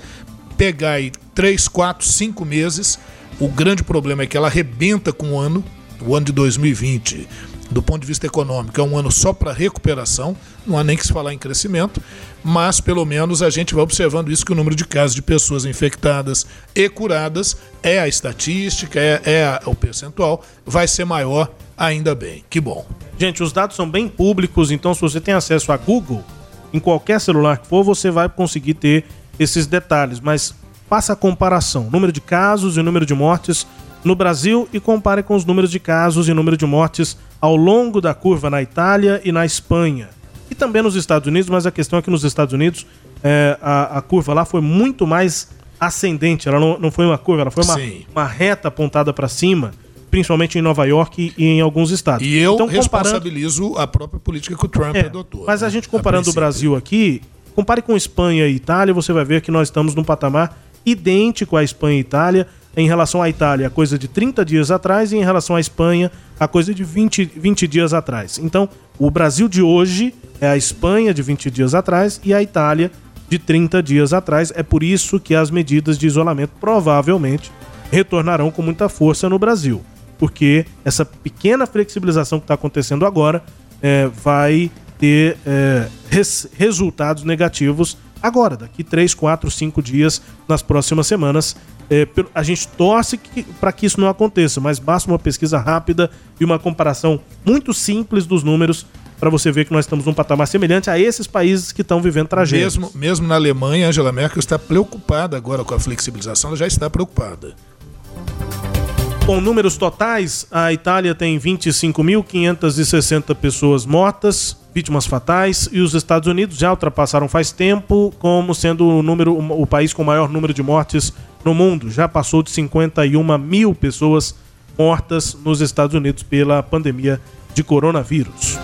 pegar aí 3, 4, 5 meses. O grande problema é que ela arrebenta com o ano, o ano de 2020, do ponto de vista econômico, é um ano só para recuperação, não há nem que se falar em crescimento, mas pelo menos a gente vai observando isso que o número de casos de pessoas infectadas e curadas é a estatística, é, é a, o percentual, vai ser maior ainda bem. Que bom. Gente, os dados são bem públicos, então se você tem acesso a Google, em qualquer celular que for, você vai conseguir ter esses detalhes, mas faça a comparação, número de casos e número de mortes no Brasil e compare com os números de casos e número de mortes ao longo da curva na Itália e na Espanha. E também nos Estados Unidos, mas a questão é que nos Estados Unidos é, a, a, curva lá foi muito mais ascendente, ela não, não foi uma curva, ela foi uma, uma reta apontada para cima principalmente em Nova York e em alguns estados. E eu então, responsabilizo a própria política que o Trump é, adotou. Mas a né? gente comparando a o Brasil aqui, compare com Espanha e Itália, você vai ver que nós estamos num patamar idêntico à Espanha e Itália. Em relação à Itália, a coisa de 30 dias atrás, e em relação à Espanha, a coisa de 20, 20 dias atrás. Então, o Brasil de hoje é a Espanha de 20 dias atrás e a Itália de 30 dias atrás. É por isso que as medidas de isolamento provavelmente retornarão com muita força no Brasil porque essa pequena flexibilização que está acontecendo agora é, vai ter é, res, resultados negativos agora, daqui 3, 4, 5 dias, nas próximas semanas. É, a gente torce para que isso não aconteça, mas basta uma pesquisa rápida e uma comparação muito simples dos números para você ver que nós estamos num patamar semelhante a esses países que estão vivendo tragédias. Mesmo, mesmo na Alemanha, Angela Merkel está preocupada agora com a flexibilização, ela já está preocupada. Com números totais, a Itália tem 25.560 pessoas mortas, vítimas fatais, e os Estados Unidos já ultrapassaram faz tempo como sendo o, número, o país com maior número de mortes no mundo. Já passou de 51 mil pessoas mortas nos Estados Unidos pela pandemia de coronavírus.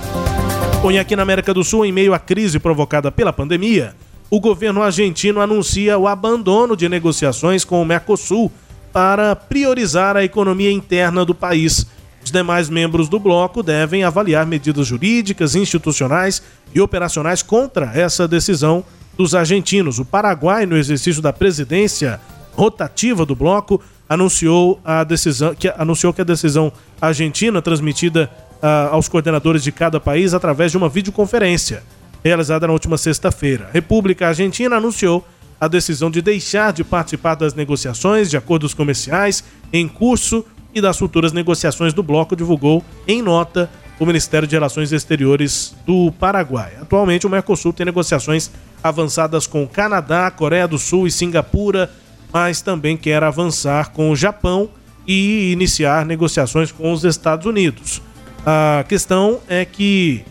Bom, e aqui na América do Sul, em meio à crise provocada pela pandemia, o governo argentino anuncia o abandono de negociações com o Mercosul para priorizar a economia interna do país. Os demais membros do bloco devem avaliar medidas jurídicas, institucionais e operacionais contra essa decisão dos argentinos. O Paraguai, no exercício da presidência rotativa do bloco, anunciou a decisão que anunciou que a decisão argentina transmitida uh, aos coordenadores de cada país através de uma videoconferência realizada na última sexta-feira. A República Argentina anunciou a decisão de deixar de participar das negociações de acordos comerciais em curso e das futuras negociações do bloco, divulgou em nota o Ministério de Relações Exteriores do Paraguai. Atualmente, o Mercosul tem negociações avançadas com Canadá, Coreia do Sul e Singapura, mas também quer avançar com o Japão e iniciar negociações com os Estados Unidos. A questão é que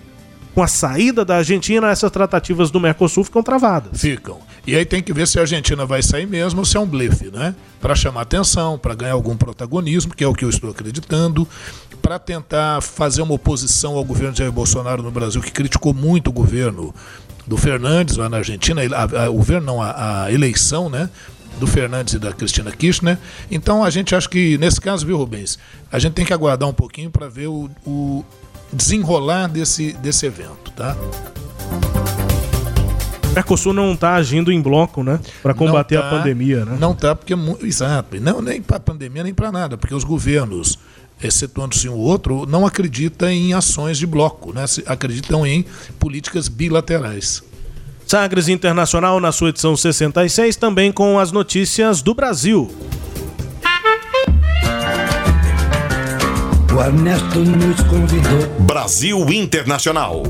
com a saída da Argentina, essas tratativas do Mercosul ficam travadas. Ficam. E aí tem que ver se a Argentina vai sair mesmo ou se é um blefe, né? Para chamar atenção, para ganhar algum protagonismo, que é o que eu estou acreditando, para tentar fazer uma oposição ao governo de Jair Bolsonaro no Brasil, que criticou muito o governo do Fernandes lá na Argentina, a, a, o governo não, a, a eleição, né? do Fernandes e da Cristina Kirchner. Então a gente acha que, nesse caso, viu, Rubens, a gente tem que aguardar um pouquinho para ver o, o desenrolar desse, desse evento, tá? O Mercosul não está agindo em bloco, né? Para combater tá, a pandemia, né? Não está, porque. Exato. Não, nem para a pandemia, nem para nada, porque os governos, excetuando-se um outro, não acreditam em ações de bloco, né? Acreditam em políticas bilaterais. Sagres Internacional na sua edição 66, também com as notícias do Brasil. O Ernesto nos convidou. Brasil Internacional.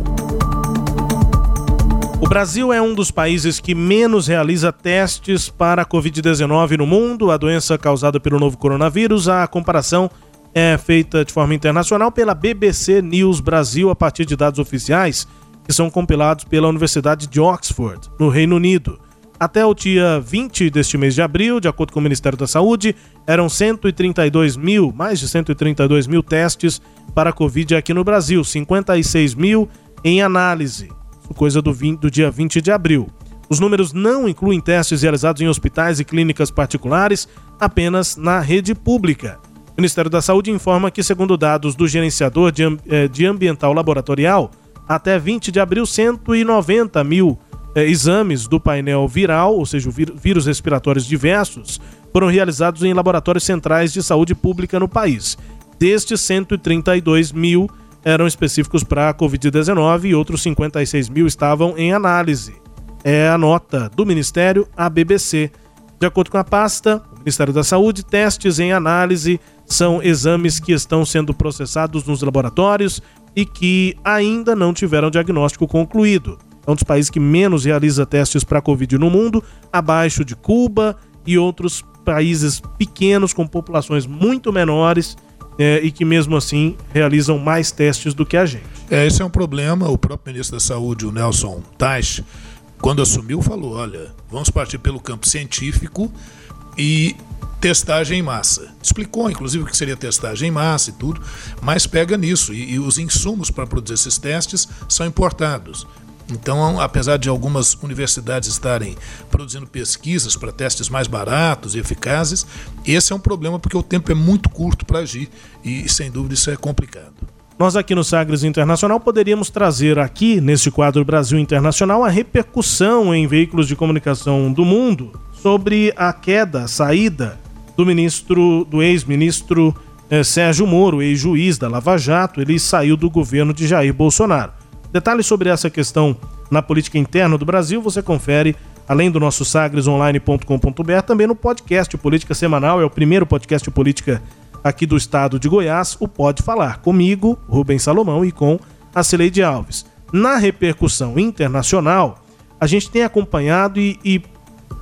O Brasil é um dos países que menos realiza testes para a Covid-19 no mundo, a doença causada pelo novo coronavírus. A comparação é feita de forma internacional pela BBC News Brasil a partir de dados oficiais que são compilados pela Universidade de Oxford, no Reino Unido. Até o dia 20 deste mês de abril, de acordo com o Ministério da Saúde, eram 132 mil, mais de 132 mil testes para a Covid aqui no Brasil, 56 mil em análise, coisa do, 20, do dia 20 de abril. Os números não incluem testes realizados em hospitais e clínicas particulares, apenas na rede pública. O Ministério da Saúde informa que, segundo dados do gerenciador de, eh, de ambiental laboratorial, até 20 de abril, 190 mil eh, exames do painel viral, ou seja, vírus respiratórios diversos, foram realizados em laboratórios centrais de saúde pública no país. Destes, 132 mil eram específicos para a Covid-19 e outros 56 mil estavam em análise. É a nota do Ministério à BBC. De acordo com a pasta, o Ministério da Saúde, testes em análise são exames que estão sendo processados nos laboratórios e que ainda não tiveram diagnóstico concluído. É um dos países que menos realiza testes para Covid no mundo, abaixo de Cuba e outros países pequenos com populações muito menores é, e que mesmo assim realizam mais testes do que a gente. É, esse é um problema. O próprio ministro da Saúde, o Nelson Teich, quando assumiu, falou: olha, vamos partir pelo campo científico e testagem em massa. Explicou, inclusive, o que seria testagem em massa e tudo, mas pega nisso. E, e os insumos para produzir esses testes são importados. Então, apesar de algumas universidades estarem produzindo pesquisas para testes mais baratos e eficazes, esse é um problema porque o tempo é muito curto para agir e, sem dúvida, isso é complicado. Nós aqui no Sagres Internacional poderíamos trazer aqui, neste quadro Brasil Internacional, a repercussão em veículos de comunicação do mundo sobre a queda, a saída do ministro, do ex-ministro eh, Sérgio Moro, ex-juiz da Lava Jato, ele saiu do governo de Jair Bolsonaro. Detalhes sobre essa questão na política interna do Brasil você confere além do nosso sagresonline.com.br, também no podcast Política Semanal, é o primeiro podcast política aqui do estado de Goiás, o Pode Falar, comigo, Rubens Salomão, e com a Cileide Alves. Na repercussão internacional, a gente tem acompanhado e, e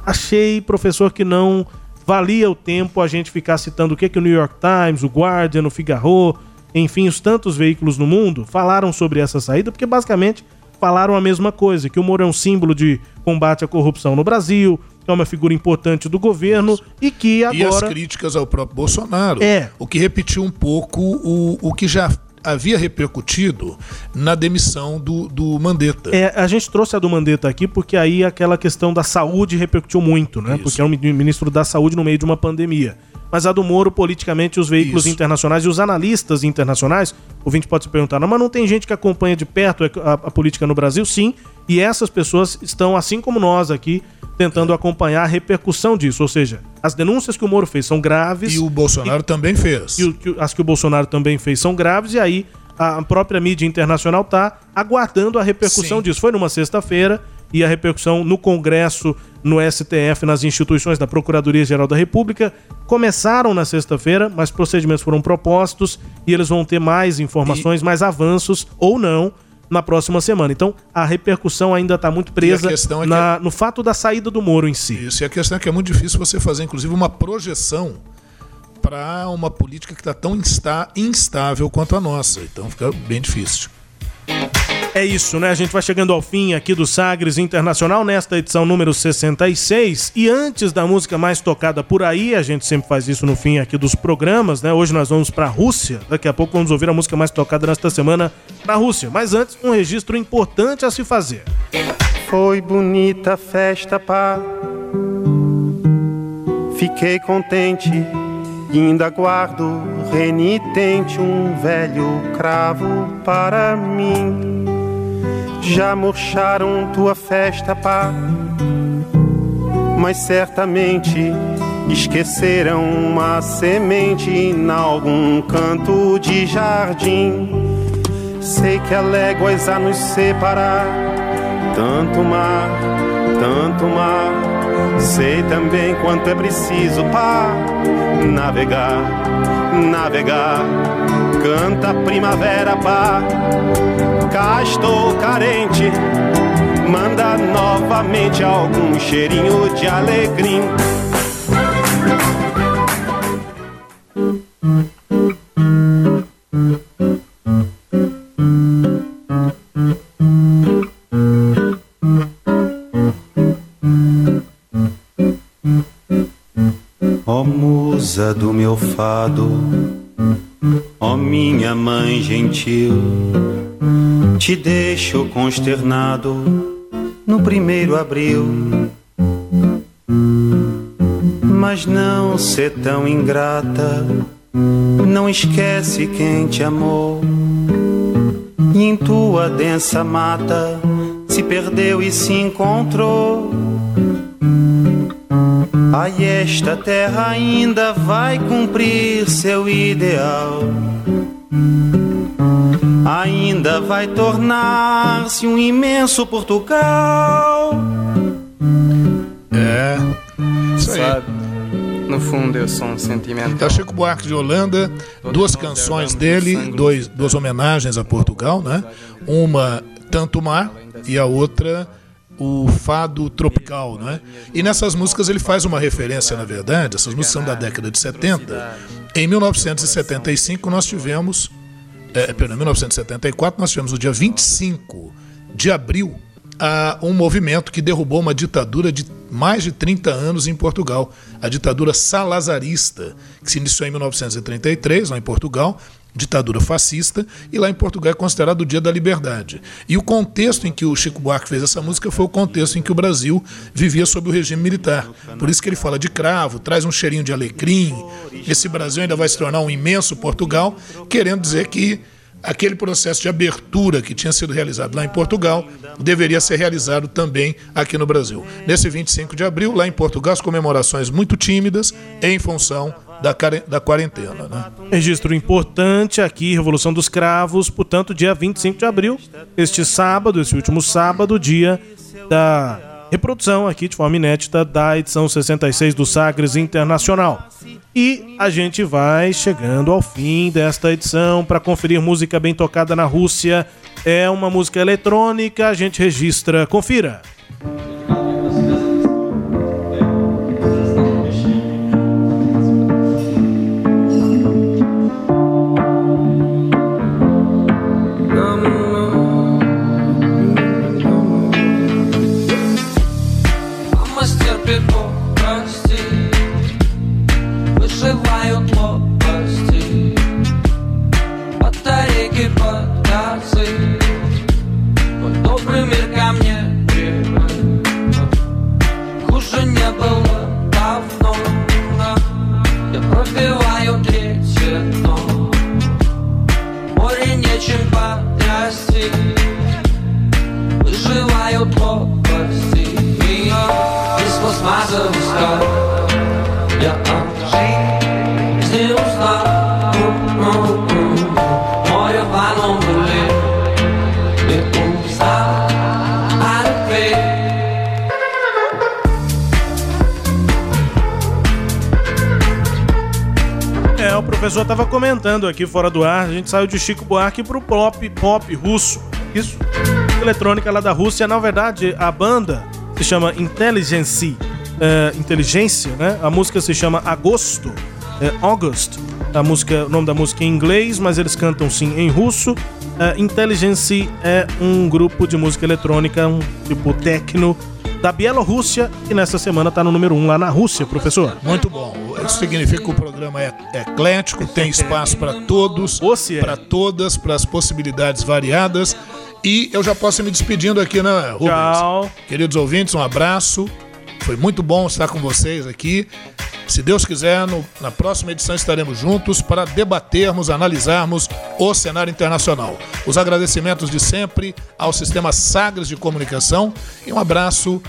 achei, professor, que não valia o tempo a gente ficar citando o que, que o New York Times, o Guardian, o Figaro, enfim, os tantos veículos no mundo falaram sobre essa saída, porque basicamente falaram a mesma coisa, que o Moro é um símbolo de combate à corrupção no Brasil, que é uma figura importante do governo e que agora... E as críticas ao próprio Bolsonaro, é. o que repetiu um pouco o, o que já havia repercutido na demissão do, do Mandetta. É, a gente trouxe a do Mandetta aqui porque aí aquela questão da saúde repercutiu muito, né? Isso. Porque é um ministro da saúde no meio de uma pandemia. Mas a do Moro, politicamente, os veículos Isso. internacionais e os analistas internacionais, o vinte pode se perguntar, não, mas não tem gente que acompanha de perto a, a política no Brasil? Sim, e essas pessoas estão, assim como nós aqui, tentando acompanhar a repercussão disso. Ou seja, as denúncias que o Moro fez são graves. E o Bolsonaro e, também fez. E o, as que o Bolsonaro também fez são graves, e aí a própria mídia internacional está aguardando a repercussão Sim. disso. Foi numa sexta-feira e a repercussão no Congresso, no STF, nas instituições da Procuradoria-Geral da República começaram na sexta-feira, mas procedimentos foram propostos e eles vão ter mais informações, e... mais avanços ou não na próxima semana. Então, a repercussão ainda está muito presa é na, é... no fato da saída do Moro em si. Isso, e a questão é que é muito difícil você fazer, inclusive, uma projeção para uma política que está tão insta instável quanto a nossa. Então, fica bem difícil. É isso, né? A gente vai chegando ao fim aqui do Sagres Internacional nesta edição número 66. E antes da música mais tocada por aí, a gente sempre faz isso no fim aqui dos programas, né? Hoje nós vamos para a Rússia. Daqui a pouco vamos ouvir a música mais tocada nesta semana na Rússia. Mas antes, um registro importante a se fazer. Foi bonita a festa, pá. Fiquei contente e ainda guardo renitente um velho cravo para mim. Já murcharam tua festa, pá, mas certamente esqueceram uma semente em algum canto de jardim. Sei que há léguas a nos separar, tanto mar, tanto mar. Sei também quanto é preciso para navegar, navegar. Canta primavera, pá. Cá estou carente. Manda novamente algum cheirinho de alegria. Ó musa do meu fado, ó minha mãe gentil, te deixo consternado no primeiro abril. Mas não ser tão ingrata, não esquece quem te amou. E em tua densa mata se perdeu e se encontrou. Ai, esta terra ainda vai cumprir seu ideal. Ainda vai tornar-se um imenso Portugal. É. Isso aí. Sabe? No fundo eu sou um É sentimental. o Chico Buarque de Holanda, duas canções dele, dois, duas homenagens a Portugal, né? Uma Tanto Mar e a outra o Fado Tropical, né? E nessas músicas ele faz uma referência, na verdade, essas músicas são da década de 70. Em 1975 nós tivemos, é, perdão, em 1974 nós tivemos o dia 25 de abril a um movimento que derrubou uma ditadura de mais de 30 anos em Portugal, a ditadura salazarista, que se iniciou em 1933, lá em Portugal, ditadura fascista, e lá em Portugal é considerado o Dia da Liberdade. E o contexto em que o Chico Buarque fez essa música foi o contexto em que o Brasil vivia sob o regime militar. Por isso que ele fala de cravo, traz um cheirinho de alecrim, esse Brasil ainda vai se tornar um imenso Portugal, querendo dizer que aquele processo de abertura que tinha sido realizado lá em Portugal deveria ser realizado também aqui no Brasil. Nesse 25 de abril, lá em Portugal, as comemorações muito tímidas em função da, da quarentena. Né? Registro importante aqui, Revolução dos Cravos, portanto, dia 25 de abril, este sábado, esse último sábado, dia da reprodução aqui de forma inédita da edição 66 do Sagres Internacional. E a gente vai chegando ao fim desta edição para conferir música bem tocada na Rússia. É uma música eletrônica, a gente registra. Confira. Tava comentando aqui fora do ar, a gente saiu de Chico Buarque pro pop pop russo. Isso. Eletrônica lá da Rússia, na verdade, a banda se chama Intelligence, é, inteligência, né? A música se chama Agosto, é, August. A música, o nome da música é em inglês, mas eles cantam sim em russo. É, Intelligence é um grupo de música eletrônica, um tipo techno da Bielorrússia e nessa semana tá no número 1 um lá na Rússia, professor. Muito bom. Isso significa que o programa é eclético, tem espaço para todos, para todas, para as possibilidades variadas. E eu já posso ir me despedindo aqui, né, Rubens? Tchau. Queridos ouvintes, um abraço. Foi muito bom estar com vocês aqui. Se Deus quiser, no, na próxima edição estaremos juntos para debatermos, analisarmos o cenário internacional. Os agradecimentos de sempre ao Sistema Sagres de Comunicação e um abraço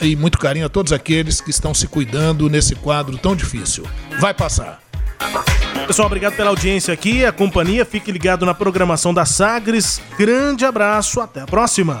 e muito carinho a todos aqueles que estão se cuidando nesse quadro tão difícil. Vai passar. Pessoal, obrigado pela audiência aqui, a companhia. Fique ligado na programação da Sagres. Grande abraço, até a próxima.